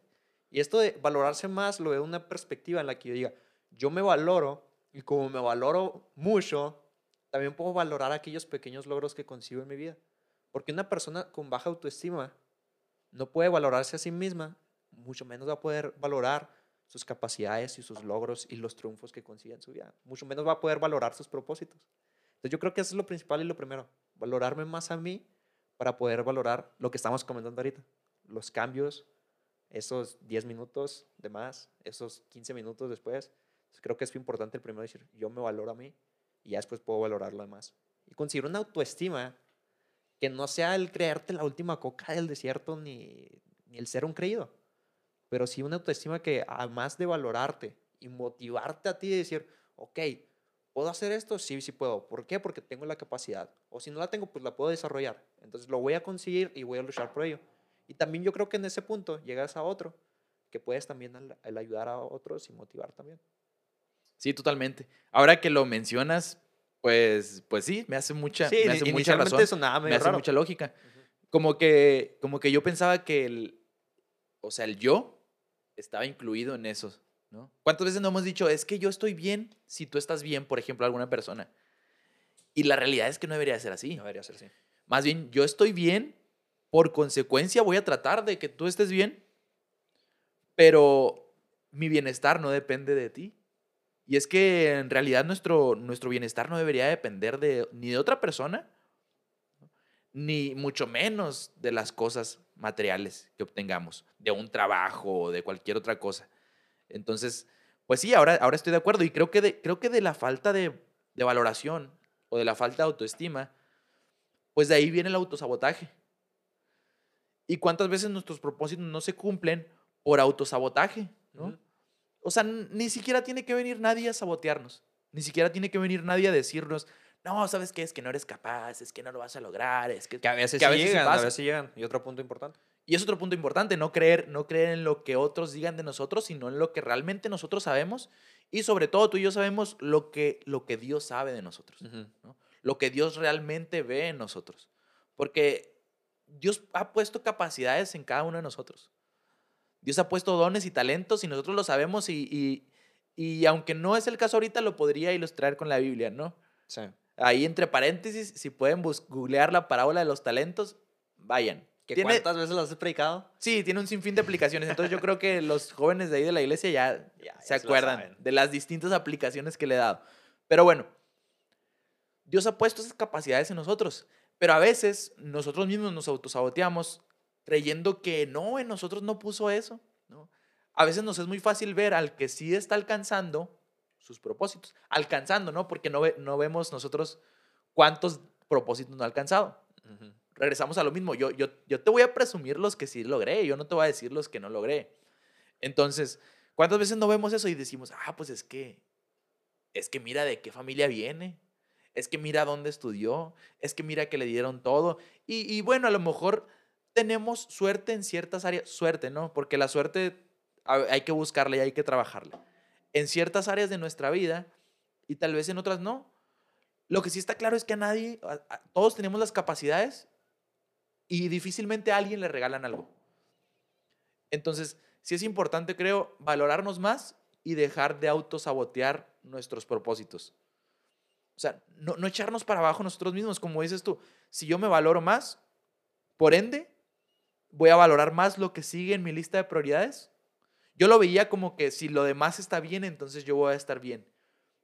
Y esto de valorarse más lo veo una perspectiva en la que yo diga, yo me valoro y como me valoro mucho, también puedo valorar aquellos pequeños logros que consigo en mi vida. Porque una persona con baja autoestima no puede valorarse a sí misma, mucho menos va a poder valorar sus capacidades y sus logros y los triunfos que consigue en su vida. Mucho menos va a poder valorar sus propósitos. Entonces yo creo que eso es lo principal y lo primero, valorarme más a mí para poder valorar lo que estamos comentando ahorita, los cambios, esos 10 minutos de más, esos 15 minutos después, creo que es importante el primero decir, yo me valoro a mí y ya después puedo valorar lo demás. Y conseguir una autoestima que no sea el creerte la última coca del desierto ni, ni el ser un creído, pero sí una autoestima que además de valorarte y motivarte a ti de decir, ok, ¿puedo hacer esto? Sí, sí puedo. ¿Por qué? Porque tengo la capacidad. O si no la tengo, pues la puedo desarrollar. Entonces lo voy a conseguir y voy a luchar por ello. Y también yo creo que en ese punto llegas a otro, que puedes también el ayudar a otros y motivar también. Sí, totalmente. Ahora que lo mencionas, pues, pues sí, me hace mucha, me hace mucha razón. me hace mucha lógica. Como que, como que yo pensaba que el, o sea, el yo estaba incluido en eso, ¿no? ¿Cuántas veces no hemos dicho, es que yo estoy bien si tú estás bien, por ejemplo, alguna persona? Y la realidad es que no debería ser así. No debería ser así. Más bien, yo estoy bien, por consecuencia voy a tratar de que tú estés bien, pero mi bienestar no depende de ti. Y es que en realidad nuestro, nuestro bienestar no debería depender de, ni de otra persona, ni mucho menos de las cosas materiales que obtengamos, de un trabajo o de cualquier otra cosa. Entonces, pues sí, ahora, ahora estoy de acuerdo y creo que de, creo que de la falta de, de valoración o de la falta de autoestima, pues de ahí viene el autosabotaje. ¿Y cuántas veces nuestros propósitos no se cumplen por autosabotaje? ¿no? O sea, ni siquiera tiene que venir nadie a sabotearnos. Ni siquiera tiene que venir nadie a decirnos, no, ¿sabes qué? Es que no eres capaz, es que no lo vas a lograr, es que... Que a veces, llegan, a veces llegan. Y otro punto importante. Y es otro punto importante, no creer, no creer en lo que otros digan de nosotros, sino en lo que realmente nosotros sabemos. Y sobre todo tú y yo sabemos lo que, lo que Dios sabe de nosotros, lo que Dios realmente ve en nosotros. Porque Dios ha puesto capacidades en cada uno de nosotros. Dios ha puesto dones y talentos y nosotros lo sabemos y, y, aunque no es el caso ahorita, lo podría ilustrar con la Biblia, ¿no? Sí. Ahí entre paréntesis, si pueden googlear la parábola de los talentos, vayan. ¿Cuántas veces lo has predicado? Sí, tiene un sinfín de aplicaciones. Entonces yo creo que los jóvenes de ahí de la iglesia ya, se acuerdan de las distintas aplicaciones que le he dado. Pero bueno, Dios ha puesto esas capacidades en nosotros. Pero a veces nosotros mismos nos autosaboteamos creyendo que no, en nosotros no puso eso. ¿no? A veces nos es muy fácil ver al que sí está alcanzando sus propósitos, alcanzando, ¿no? Porque no, no vemos nosotros cuántos propósitos no ha alcanzado. Regresamos a lo mismo, yo, yo, yo te voy a presumir los que sí logré, yo no te voy a decir los que no logré. Entonces, ¿cuántas veces no vemos eso y decimos, ah, pues es que, es que mira de qué familia viene, es que mira dónde estudió, es que mira que le dieron todo. Y, y bueno, a lo mejor tenemos suerte en ciertas áreas, suerte, ¿no? Porque la suerte hay que buscarla y hay que trabajarla. En ciertas áreas de nuestra vida y tal vez en otras no. Lo que sí está claro es que a nadie, todos tenemos las capacidades y difícilmente a alguien le regalan algo. Entonces, sí es importante, creo, valorarnos más y dejar de autosabotear nuestros propósitos. O sea, no, no echarnos para abajo nosotros mismos, como dices tú. Si yo me valoro más, por ende, voy a valorar más lo que sigue en mi lista de prioridades. Yo lo veía como que si lo demás está bien, entonces yo voy a estar bien.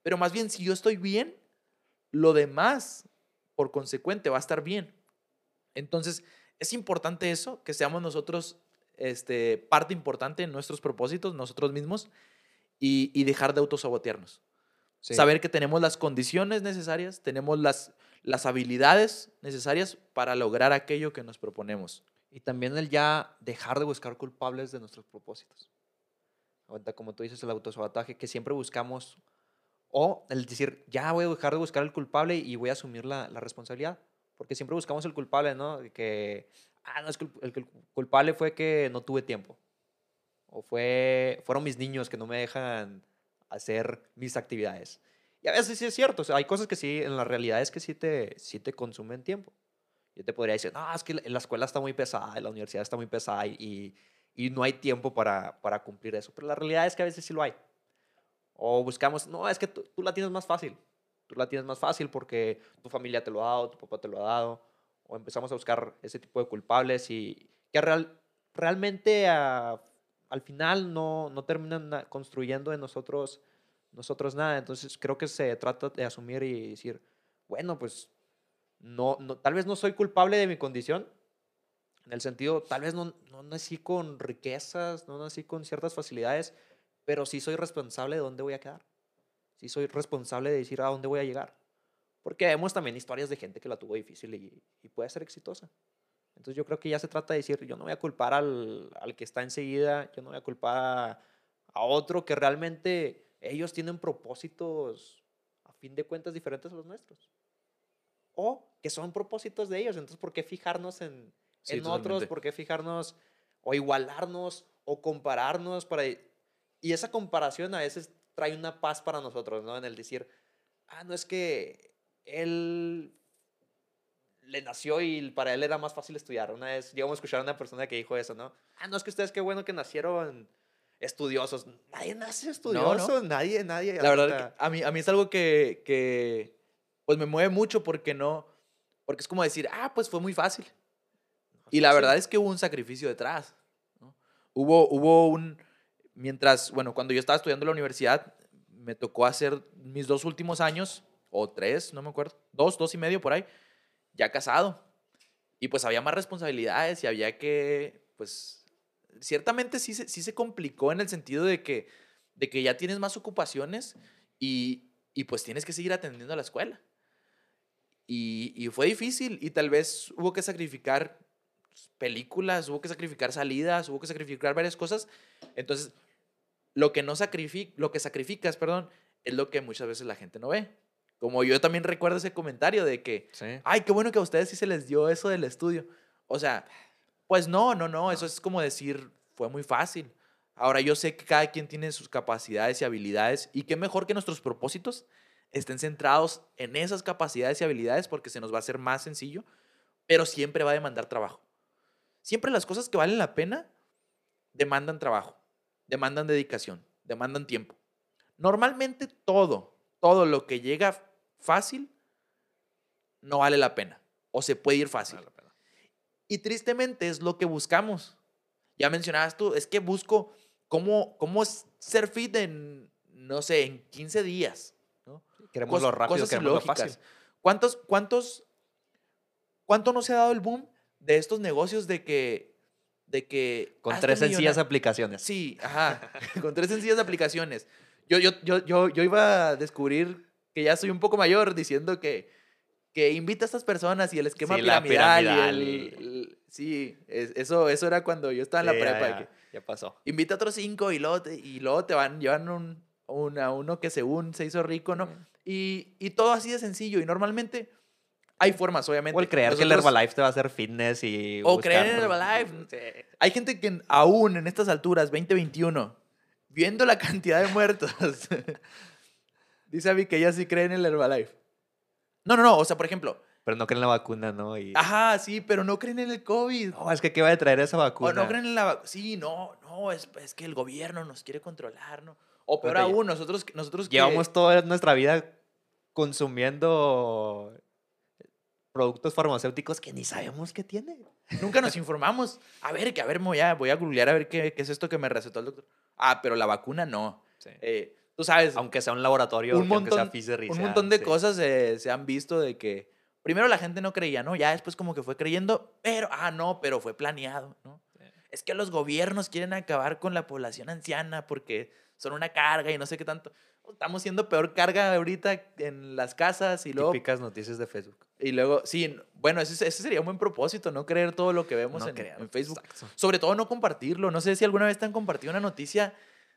Pero más bien, si yo estoy bien, lo demás, por consecuente, va a estar bien. Entonces, es importante eso, que seamos nosotros este, parte importante en nuestros propósitos, nosotros mismos, y, dejar de autosabotearnos. Saber que tenemos las condiciones necesarias, tenemos las, las habilidades necesarias para lograr aquello que nos proponemos. Y también el ya dejar de buscar culpables de nuestros propósitos. Ahorita, como tú dices, el autosabotaje, que siempre buscamos, o el decir, ya voy a dejar de buscar el culpable y voy a asumir la, la responsabilidad. Porque siempre buscamos el culpable, ¿no? Que, ah, no, es que el culpable fue que no tuve tiempo. O fue, fueron mis niños que no me dejan hacer mis actividades. Y a veces sí es cierto, o sea, hay cosas que sí, en la realidad es que sí te, sí te consumen tiempo. Yo te podría decir, no, es que la escuela está muy pesada, la universidad está muy pesada y no hay tiempo para, para, cumplir eso. Pero la realidad es que a veces sí lo hay. O buscamos, no, es que tú, la tienes más fácil. Tú la tienes más fácil porque tu familia te lo ha dado, tu papá te lo ha dado. O empezamos a buscar ese tipo de culpables y que real, realmente al final no, no terminan construyendo en nosotros, nosotros nada. Entonces creo que se trata de asumir y decir, bueno, pues no, no, tal vez no soy culpable de mi condición, en el sentido, tal vez no, no nací con riquezas, no nací con ciertas facilidades, pero sí soy responsable de dónde voy a quedar. Sí soy responsable de decir a dónde voy a llegar. Porque vemos también historias de gente que la tuvo difícil y, y puede ser exitosa. Entonces yo creo que ya se trata de decir, yo no voy a culpar al, al que está enseguida, yo no voy a culpar a, a otro que realmente ellos tienen propósitos a fin de cuentas diferentes a los nuestros o que son propósitos de ellos. Entonces, ¿por qué fijarnos en, en otros? ¿Por qué fijarnos o igualarnos o compararnos? Para... Y esa comparación a veces trae una paz para nosotros, ¿no? En el decir, ah, no es que él le nació y para él era más fácil estudiar. Una vez llegamos a escuchar a una persona que dijo eso, ¿no? Ah, no es que ustedes qué bueno que nacieron estudiosos. Nadie nace estudioso, nadie, nadie. La verdad, a mí, a mí es algo que, que pues me mueve mucho porque no, porque es como decir, ah, pues fue muy fácil. Y la verdad es que hubo un sacrificio detrás. Hubo, hubo un, mientras, bueno, cuando yo estaba estudiando en la universidad, me tocó hacer mis dos últimos años, o tres, no me acuerdo, dos, dos y medio por ahí, ya casado. Y pues había más responsabilidades y había que, pues, ciertamente sí, sí se complicó en el sentido de que, de que ya tienes más ocupaciones y, y pues tienes que seguir atendiendo a la escuela. Y, fue difícil y tal vez hubo que sacrificar películas, hubo que sacrificar salidas, hubo que sacrificar varias cosas. Entonces, lo que no lo que sacrificas, perdón, es lo que muchas veces la gente no ve. Como yo también recuerdo ese comentario de que, ay, qué bueno que a ustedes sí se les dio eso del estudio. O sea, pues no, no, no, eso es como decir, fue muy fácil. Ahora yo sé que cada quien tiene sus capacidades y habilidades y qué mejor que nuestros propósitos estén centrados en esas capacidades y habilidades porque se nos va a hacer más sencillo, pero siempre va a demandar trabajo. Siempre las cosas que valen la pena demandan trabajo, demandan dedicación, demandan tiempo. Normalmente todo, todo lo que llega fácil no vale la pena o se puede ir fácil. Y tristemente es lo que buscamos. Ya mencionabas tú, es que busco cómo, cómo ser fit en, no sé, en 15 días. Queremos lo rápido, queremos lo fácil. ¿Cuántos, cuántos, cuánto no se ha dado el boom de estos negocios de que, de que con tres sencillas aplicaciones? Sí, ajá, con tres sencillas aplicaciones. Yo, yo, yo, yo, yo iba a descubrir que ya soy un poco mayor diciendo que, que invita a estas personas y el esquema piramidal, y sí, eso, eso era cuando yo estaba en la prepa. Ya, pasó. Invita a otros cinco y luego te, y luego te van, llevan un, a uno que según se hizo rico, ¿no? Y, y, todo así de sencillo. Y normalmente hay formas, obviamente. O el creer que el Herbalife te va a hacer fitness y. O creer en el Herbalife. Hay gente que aún en estas alturas, 2021, viendo la cantidad de muertos, (laughs) dice a mí que ella sí cree en el Herbalife. No, no, no. O sea, por ejemplo, Pero no creen en la vacuna, ¿no? Y, Ajá, sí, pero no creen en el COVID. no, es que ¿qué va a traer esa vacuna? O no creen en la vacuna. Sí, no, no, es, es que el gobierno nos quiere controlar, ¿no? O peor aún, nosotros, nosotros que- Llevamos toda nuestra vida consumiendo productos farmacéuticos que ni sabemos qué tiene. Nunca nos informamos. A ver, que a ver, voy a, voy a googlear a ver qué, qué es esto que me recetó el doctor. Ah, pero la vacuna no. Eh, tú sabes, Aunque sea un laboratorio, un que aunque sea montón, un montón de sí. cosas se, se han visto de que primero la gente no creía, ¿no? Ya después como que fue creyendo, pero, ah, no, pero fue planeado, ¿no? Sí. Es que los gobiernos quieren acabar con la población anciana porque son una carga y no sé qué tanto. Estamos siendo peor carga ahorita en las casas y luego Típicas noticias de Facebook. y luego, sí, bueno, ese, ese sería un buen propósito, no creer todo lo que vemos No en, en Facebook. exacto. Sobre todo no compartirlo. No sé si alguna vez te han compartido una noticia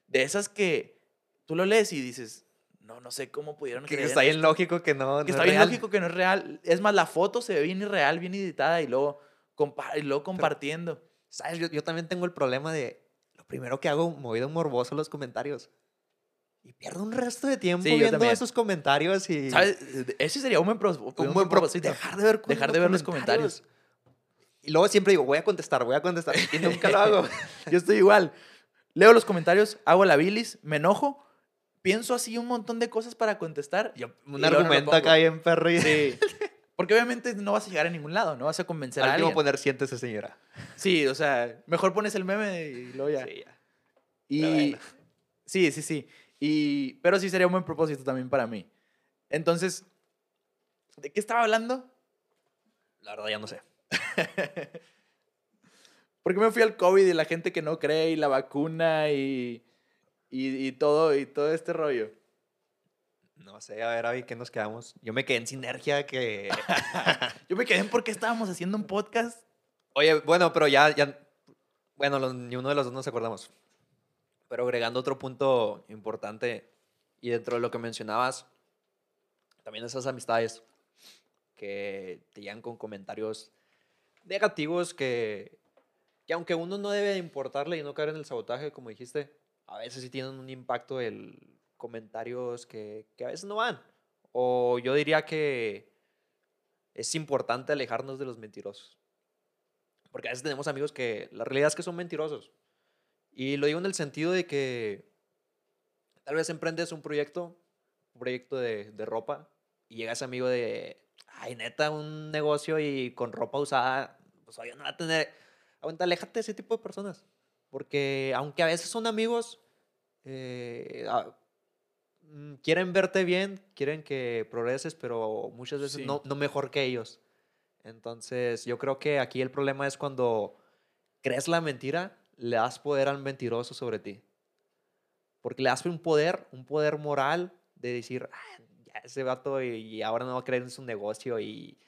de esas que tú lo lees y dices, no, no sé cómo pudieron Que creer está en bien esto". lógico que no, Que no está es bien real. lógico que no es real. Es más, la foto se ve bien irreal, bien editada y luego, compa- y luego compartiendo. ¿Sabes? Yo, yo también tengo el problema de lo primero que hago, movido morboso los comentarios. Y pierdo un resto de tiempo Sí, viendo esos comentarios y... ¿Sabes? Ese sería un buen, pro- un buen propósito. Dejar de ver, Dejar de ver los comentarios. Y luego siempre digo, voy a contestar, voy a contestar. Y (laughs) nunca lo hago. Yo estoy igual. Leo los comentarios, hago la bilis, me enojo, pienso así un montón de cosas para contestar. Yo, un no argumento pongo. acá bien perro. Y Sí. (laughs) Porque obviamente no vas a llegar a ningún lado, no vas a convencer a Al último alguien. poner siéntese, señora. Sí, o sea, mejor pones el meme y luego ya. Sí, ya. Y bueno. sí, sí, sí. Y pero sí sería un buen propósito también para mí. Entonces, ¿de qué estaba hablando? La verdad ya no sé. (laughs) ¿Por qué me fui al COVID y la gente que no cree y la vacuna y, y, y todo y todo este rollo? No sé, a ver, Avi, ¿qué nos quedamos? Yo me quedé en sinergia que... (laughs) Yo me quedé en por qué estábamos haciendo un podcast. Oye, bueno, pero ya, ya, bueno, lo- ni uno de los dos nos acordamos. Pero agregando otro punto importante y dentro de lo que mencionabas, también esas amistades que te llegan con comentarios negativos que, que aunque uno no debe de importarle y no caer en el sabotaje, como dijiste, a veces sí tienen un impacto el comentarios que, que a veces no van. O yo diría que es importante alejarnos de los mentirosos. Porque a veces tenemos amigos que la realidad es que son mentirosos. Y lo digo en el sentido de que tal vez emprendes un proyecto, un proyecto de, de ropa, y llega ese amigo de, ay, neta, un negocio y con ropa usada, pues obvio no va a tener... Aguanta, aléjate de ese tipo de personas. Porque aunque a veces son amigos, eh, ah, mm, quieren verte bien, quieren que progreses, pero muchas veces Sí. no, no mejor que ellos. Entonces, yo creo que aquí el problema es cuando crees la mentira, le das poder al mentiroso sobre ti. Porque le das un poder, un poder moral de decir, "Ah, ya ese vato y, y ahora no va a creer en su negocio y,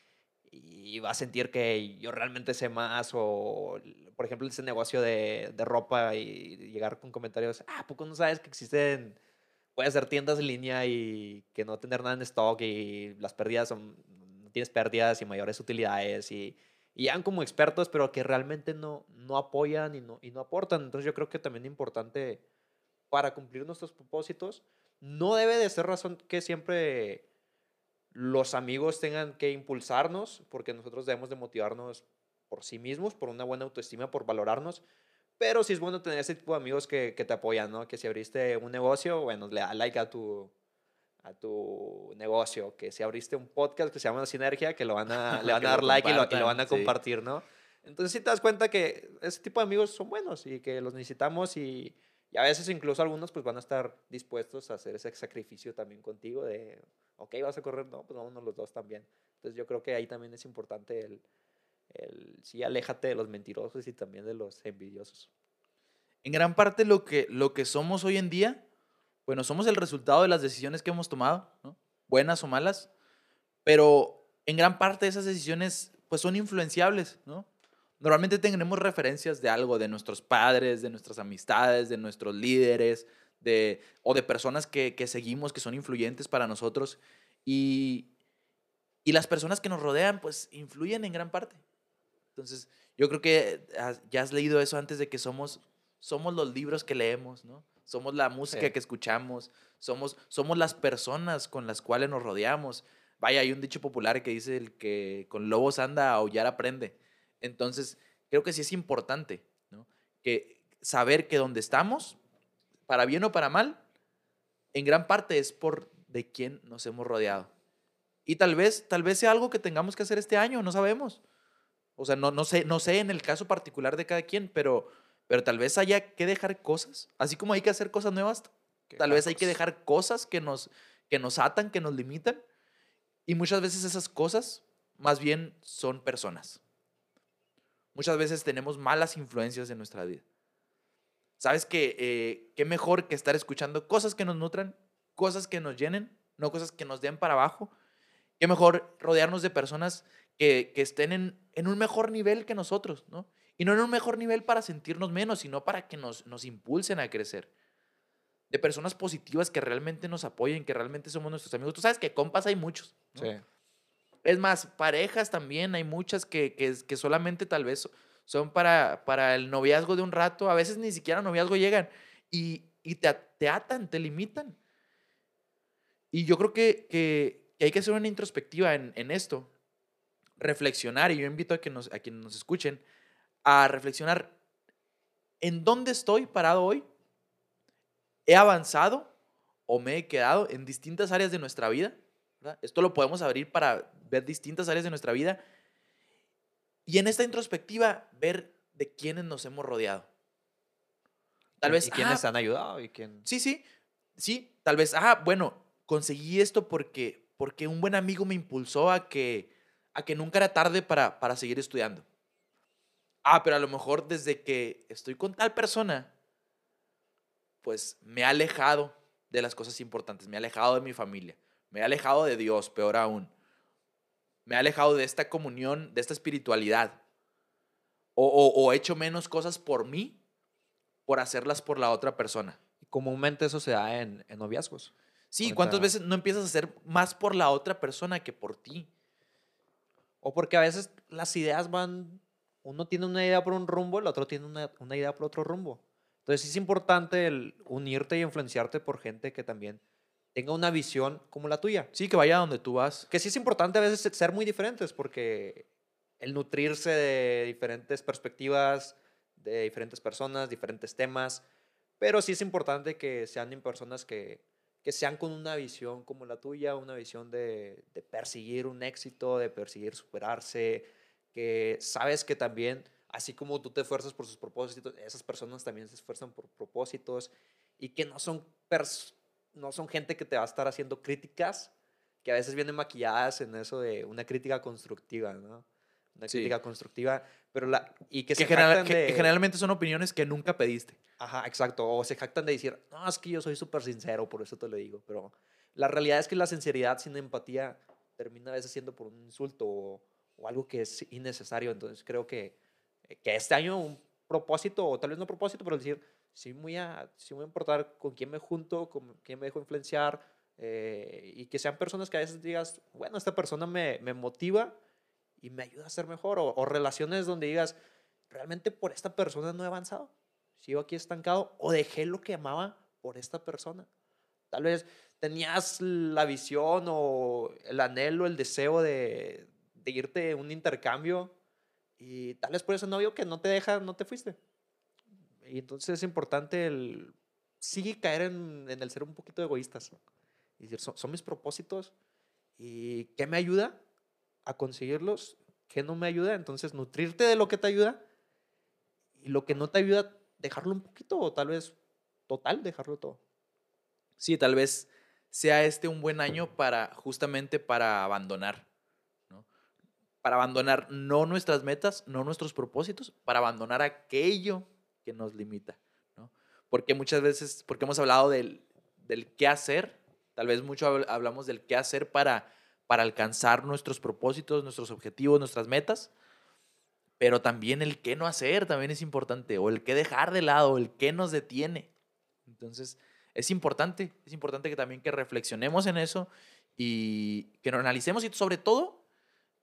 va a sentir que yo realmente sé más o, por ejemplo, ese negocio de, ropa y llegar con comentarios, ah, ¿a poco no sabes que existen, puede ser tiendas en línea y que no tener nada en stock y las pérdidas son, no tienes pérdidas y mayores utilidades y, y llegan como expertos, pero que realmente no, no apoyan y no, y no aportan. Entonces yo creo que también es importante para cumplir nuestros propósitos, no debe de ser razón que siempre los amigos tengan que impulsarnos, porque nosotros debemos de motivarnos por sí mismos, por una buena autoestima, por valorarnos. Pero sí es bueno tener ese tipo de amigos que, que te apoyan, ¿no? Que si abriste un negocio, bueno, le da like a tu, a tu negocio. Que si abriste un podcast que se llama Sinergia, que lo van a, (laughs) le van a dar like y lo, y lo van a sí. compartir, ¿no? Entonces sí te das cuenta que ese tipo de amigos son buenos y que los necesitamos y, y a veces incluso algunos pues van a estar dispuestos a hacer ese sacrificio también contigo de, ok, vas a correr, no, pues vámonos los dos también. Entonces yo creo que ahí también es importante el, el sí, aléjate de los mentirosos y también de los envidiosos. En gran parte lo que, lo que somos hoy en día, bueno, somos el resultado de las decisiones que hemos tomado, buenas o malas, pero en gran parte esas decisiones pues son influenciables, ¿no? Normalmente tenemos referencias de algo, de nuestros padres, de nuestras amistades, de nuestros líderes, de, o de personas que, que seguimos, que son influyentes para nosotros. Y, y las personas que nos rodean, pues, influyen en gran parte. Entonces, yo creo que ya has leído eso antes de que somos, somos los libros que leemos, ¿no? Somos la música Sí. que escuchamos, somos, somos las personas con las cuales nos rodeamos. vaya, hay un dicho popular que dice el que con lobos anda, a aullar aprende. Entonces, creo que sí es importante, ¿no? Que saber que donde estamos, para bien o para mal, en gran parte es por de quién nos hemos rodeado. Y tal vez, tal vez sea algo que tengamos que hacer este año, no sabemos. O sea, no, no, sé, no sé en el caso particular de cada quien, pero, pero tal vez haya que dejar cosas, así como hay que hacer cosas nuevas, tal vez hay que dejar cosas que nos, que nos atan, que nos limitan. Y muchas veces esas cosas más bien son personas. Muchas veces tenemos malas influencias en nuestra vida. ¿Sabes que eh, qué mejor que estar escuchando cosas que nos nutran, cosas que nos llenen, no cosas que nos den para abajo? Qué mejor rodearnos de personas que, estén en, en, un mejor nivel que nosotros, ¿no? Y no en un mejor nivel para sentirnos menos, sino para que nos, nos impulsen a crecer. De personas positivas que realmente nos apoyen, que realmente somos nuestros amigos. Tú sabes que compas hay muchos. Sí. Es más, parejas también hay muchas que, que, que solamente tal vez son para, para el noviazgo de un rato. A veces ni siquiera noviazgo llegan y, y te, te atan, te limitan. Y yo creo que, que, hay que hacer una introspectiva en, en, esto, reflexionar, y yo invito a, que nos, a quienes nos escuchen a reflexionar en dónde estoy parado hoy. ¿He avanzado o me he quedado en distintas áreas de nuestra vida? Esto lo podemos abrir para ver distintas áreas de nuestra vida y en esta introspectiva ver de quiénes nos hemos rodeado. Tal vez... ¿Y quiénes han ayudado? ¿Y quién... Sí, sí, sí. Tal vez, ah, bueno, conseguí esto porque, porque un buen amigo me impulsó a que, a que nunca era tarde para, para seguir estudiando. Ah, pero a lo mejor desde que estoy con tal persona, pues me ha alejado de las cosas importantes, me ha alejado de mi familia, me ha alejado de Dios, peor aún me ha alejado de esta comunión, de esta espiritualidad. O, he hecho menos cosas por mí por hacerlas por la otra persona. Comúnmente eso se da en, en noviazgos. Sí, ¿cuántas veces no empiezas a hacer más por la otra persona que por ti? O porque a veces las ideas van, uno tiene una idea por un rumbo, el otro tiene una, una idea por otro rumbo. Entonces es importante el unirte y influenciarte por gente que también tenga una visión como la tuya. Sí, que vaya donde tú vas. Que sí es importante a veces ser muy diferentes porque el nutrirse de diferentes perspectivas, de diferentes personas, diferentes temas, pero sí es importante que sean personas que, que sean con una visión como la tuya, una visión de, de perseguir un éxito, de perseguir superarse, que sabes que también, así como tú te esfuerzas por sus propósitos, esas personas también se esfuerzan por propósitos y que no son no son gente que te va a estar haciendo críticas que a veces vienen maquilladas en eso de una crítica constructiva, ¿no? Una crítica constructiva, pero la y que, se general, que, generalmente son opiniones que nunca pediste. Ajá, exacto, o se jactan de decir, "No, es que yo soy súper sincero, por eso te lo digo", pero la realidad es que la sinceridad sin empatía termina a veces siendo por un insulto o, o algo que es innecesario, entonces creo que que este año un propósito o tal vez no propósito, pero decir, sí muy a, sí voy a importar con quién me junto, con quién me dejo influenciar eh, y que sean personas que a veces digas, bueno, esta persona me, me motiva y me ayuda a ser mejor o, o, relaciones donde digas, realmente por esta persona no he avanzado, sigo aquí estancado o dejé lo que amaba por esta persona. Tal vez tenías la visión o el anhelo, el deseo de, de irte un intercambio y tal vez por ese novio que no te deja, no te fuiste. Y entonces es importante el sigue caer en, el ser un poquito egoístas. Y decir, son, son, mis propósitos y ¿qué me ayuda a conseguirlos? ¿Qué no me ayuda? Entonces, nutrirte de lo que te ayuda y lo que no te ayuda, dejarlo un poquito o tal vez total, dejarlo todo. Sí, tal vez sea este un buen año para justamente para abandonar. Para abandonar no nuestras metas, no nuestros propósitos, para abandonar aquello que nos limita, ¿no? Porque muchas veces, porque hemos hablado del, del qué hacer, tal vez mucho hablamos del qué hacer para, para alcanzar nuestros propósitos, nuestros objetivos, nuestras metas, pero también el qué no hacer también es importante, o el qué dejar de lado, el qué nos detiene. Entonces, es importante, es importante que también que reflexionemos en eso y que nos analicemos y sobre todo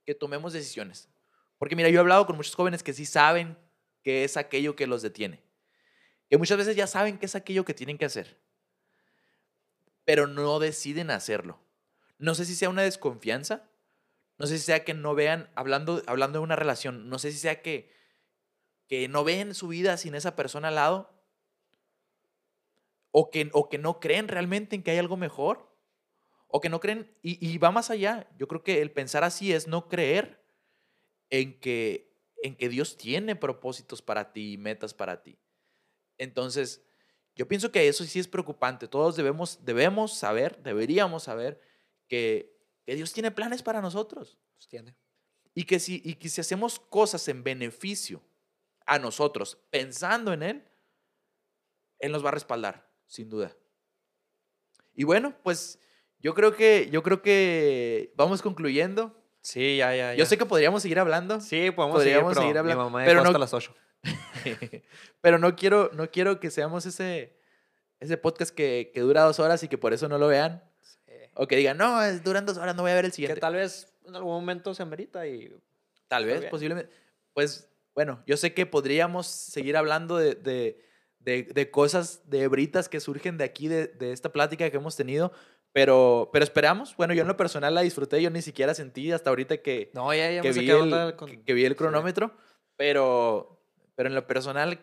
que tomemos decisiones. Porque mira, yo he hablado con muchos jóvenes que sí saben qué es aquello que los detiene. Que muchas veces ya saben qué es aquello que tienen que hacer, pero no deciden hacerlo. No sé si sea una desconfianza, no sé si sea que no vean, hablando, hablando de una relación, no sé si sea que, que no ven su vida sin esa persona al lado, o que, o que no creen realmente en que hay algo mejor, o que no creen, y, y va más allá. Yo creo que el pensar así es no creer en que, en que Dios tiene propósitos para ti y metas para ti. Entonces, yo pienso que eso sí es preocupante. Todos debemos, debemos saber, deberíamos saber que, que Dios tiene planes para nosotros. Pues tiene. Y que, si, y que si hacemos cosas en beneficio a nosotros, pensando en Él, Él nos va a respaldar, sin duda. Y bueno, pues yo creo que, yo creo que vamos concluyendo. Sí, ya, ya, Yo sé que podríamos seguir hablando, Sí, podemos podríamos seguir, hablando, Mi mamá pero no- hasta las 8. (laughs) pero no quiero, no quiero que seamos ese, ese podcast que, que dura dos horas y que por eso no lo vean. O que digan, no, es- duran dos horas, no voy a ver el Que siguiente. tal vez en algún momento se amerita y... Tal vez, bien. posiblemente. Pues bueno, yo sé que podríamos seguir hablando de, de, de- de cosas, de hebritas que surgen de aquí, de, de esta plática que hemos tenido, pero, pero esperamos. Bueno, yo en lo personal la disfruté, yo ni siquiera sentí hasta ahorita que, No, ya, ya que, vi, el, onda con... que- que vi el cronómetro, pero, pero en lo personal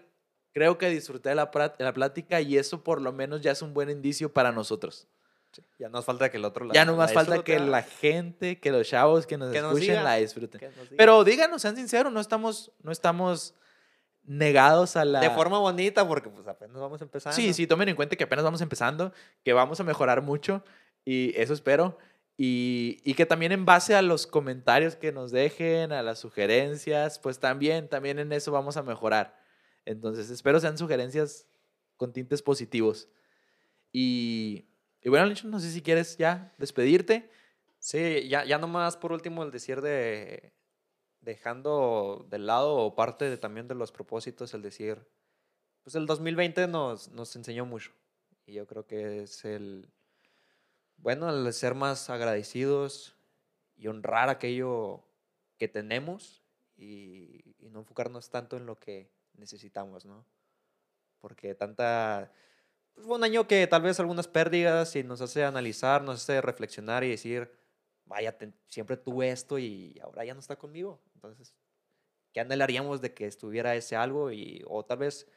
creo que disfruté de la, la plática y eso por lo menos ya es un buen indicio para nosotros. Sí, Ya nos falta que el otro la ya no más la falta que disfrute, la gente, que los chavos que nos Que nos escuchen digan. la disfruten. Nos. Pero díganos, sean sinceros, no estamos, no estamos negados a la... De forma bonita, porque pues apenas vamos empezando. Sí, sí, tomen en cuenta que apenas vamos empezando, que vamos a mejorar mucho y eso espero. Y, y que también en base a los comentarios que nos dejen, a las sugerencias, pues también, también en eso vamos a mejorar. Entonces, espero sean sugerencias con tintes positivos. Y, y bueno, Lencho, no sé si quieres ya despedirte. Sí, ya, ya nomás por último el decir de dejando de lado o parte también de los propósitos, el decir, pues el 2020 nos, nos enseñó mucho. Y yo creo que es el, bueno, el ser más agradecidos y honrar aquello que tenemos y, y no enfocarnos tanto en lo que necesitamos, ¿no? Porque tanta... pues, fue un año que tal vez algunas pérdidas y nos hace analizar, nos hace reflexionar y decir, vaya, ten- siempre tuve esto y ahora ya no está conmigo. Entonces, ¿qué anhelaríamos de que estuviera ese algo? Y, o tal vez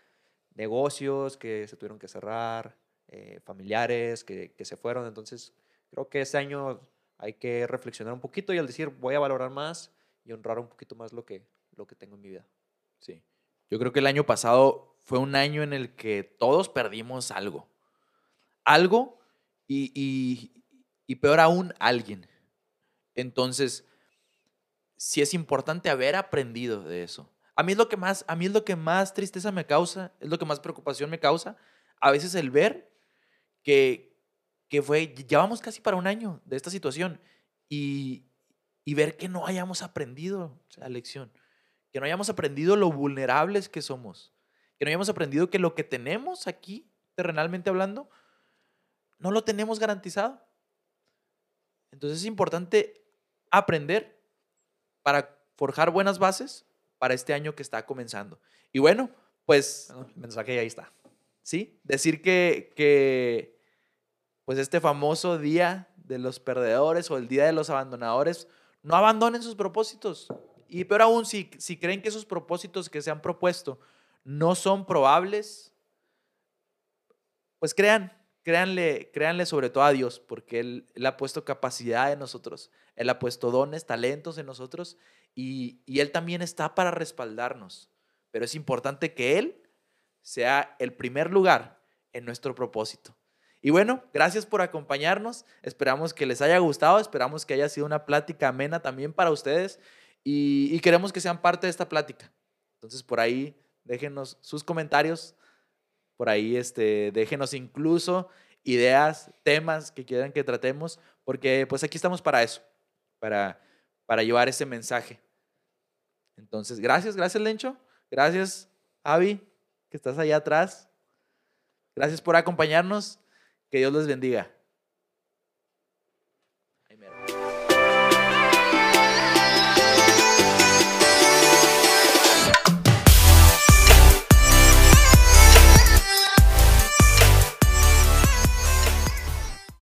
negocios que se tuvieron que cerrar, eh, familiares que, que se fueron. Entonces, creo que ese año hay que reflexionar un poquito y al decir, voy a valorar más y honrar un poquito más lo que, lo que tengo en mi vida. Sí. Yo creo que el año pasado fue un año en el que todos perdimos algo. Algo y, y- y peor aún, alguien. Entonces, sí es importante haber aprendido de eso. A mí es lo que más, a mí es lo que más tristeza me causa, es lo que más preocupación me causa. A veces el ver que, que fue, ya vamos casi para un año de esta situación y, y ver que no hayamos aprendido la lección que no hayamos aprendido lo vulnerables que somos, que no hayamos aprendido que lo que tenemos aquí, terrenalmente hablando, no lo tenemos garantizado. Entonces es importante aprender para forjar buenas bases para este año que está comenzando. Y bueno, pues Bueno, el mensaje ahí está. sí, decir que, que pues este famoso día de los perdedores o el día de los abandonadores, no abandonen sus propósitos. Y peor aún, si, si creen que esos propósitos que se han propuesto no son probables, pues crean, créanle, créanle sobre todo a Dios, porque Él, Él ha puesto capacidad en nosotros, Él ha puesto dones, talentos en nosotros, y, y Él también está para respaldarnos. Pero es importante que Él sea el primer lugar en nuestro propósito. Y bueno, gracias por acompañarnos. Esperamos que les haya gustado, esperamos que haya sido una plática amena también para ustedes y, y queremos que sean parte de esta plática. Entonces por ahí déjenos sus comentarios, por ahí este, déjenos incluso ideas, temas que quieran que tratemos, porque pues aquí estamos para eso, para, para llevar ese mensaje. Entonces, gracias, gracias Lencho, gracias Avi, que estás allá atrás. Gracias por acompañarnos. Que Dios les bendiga.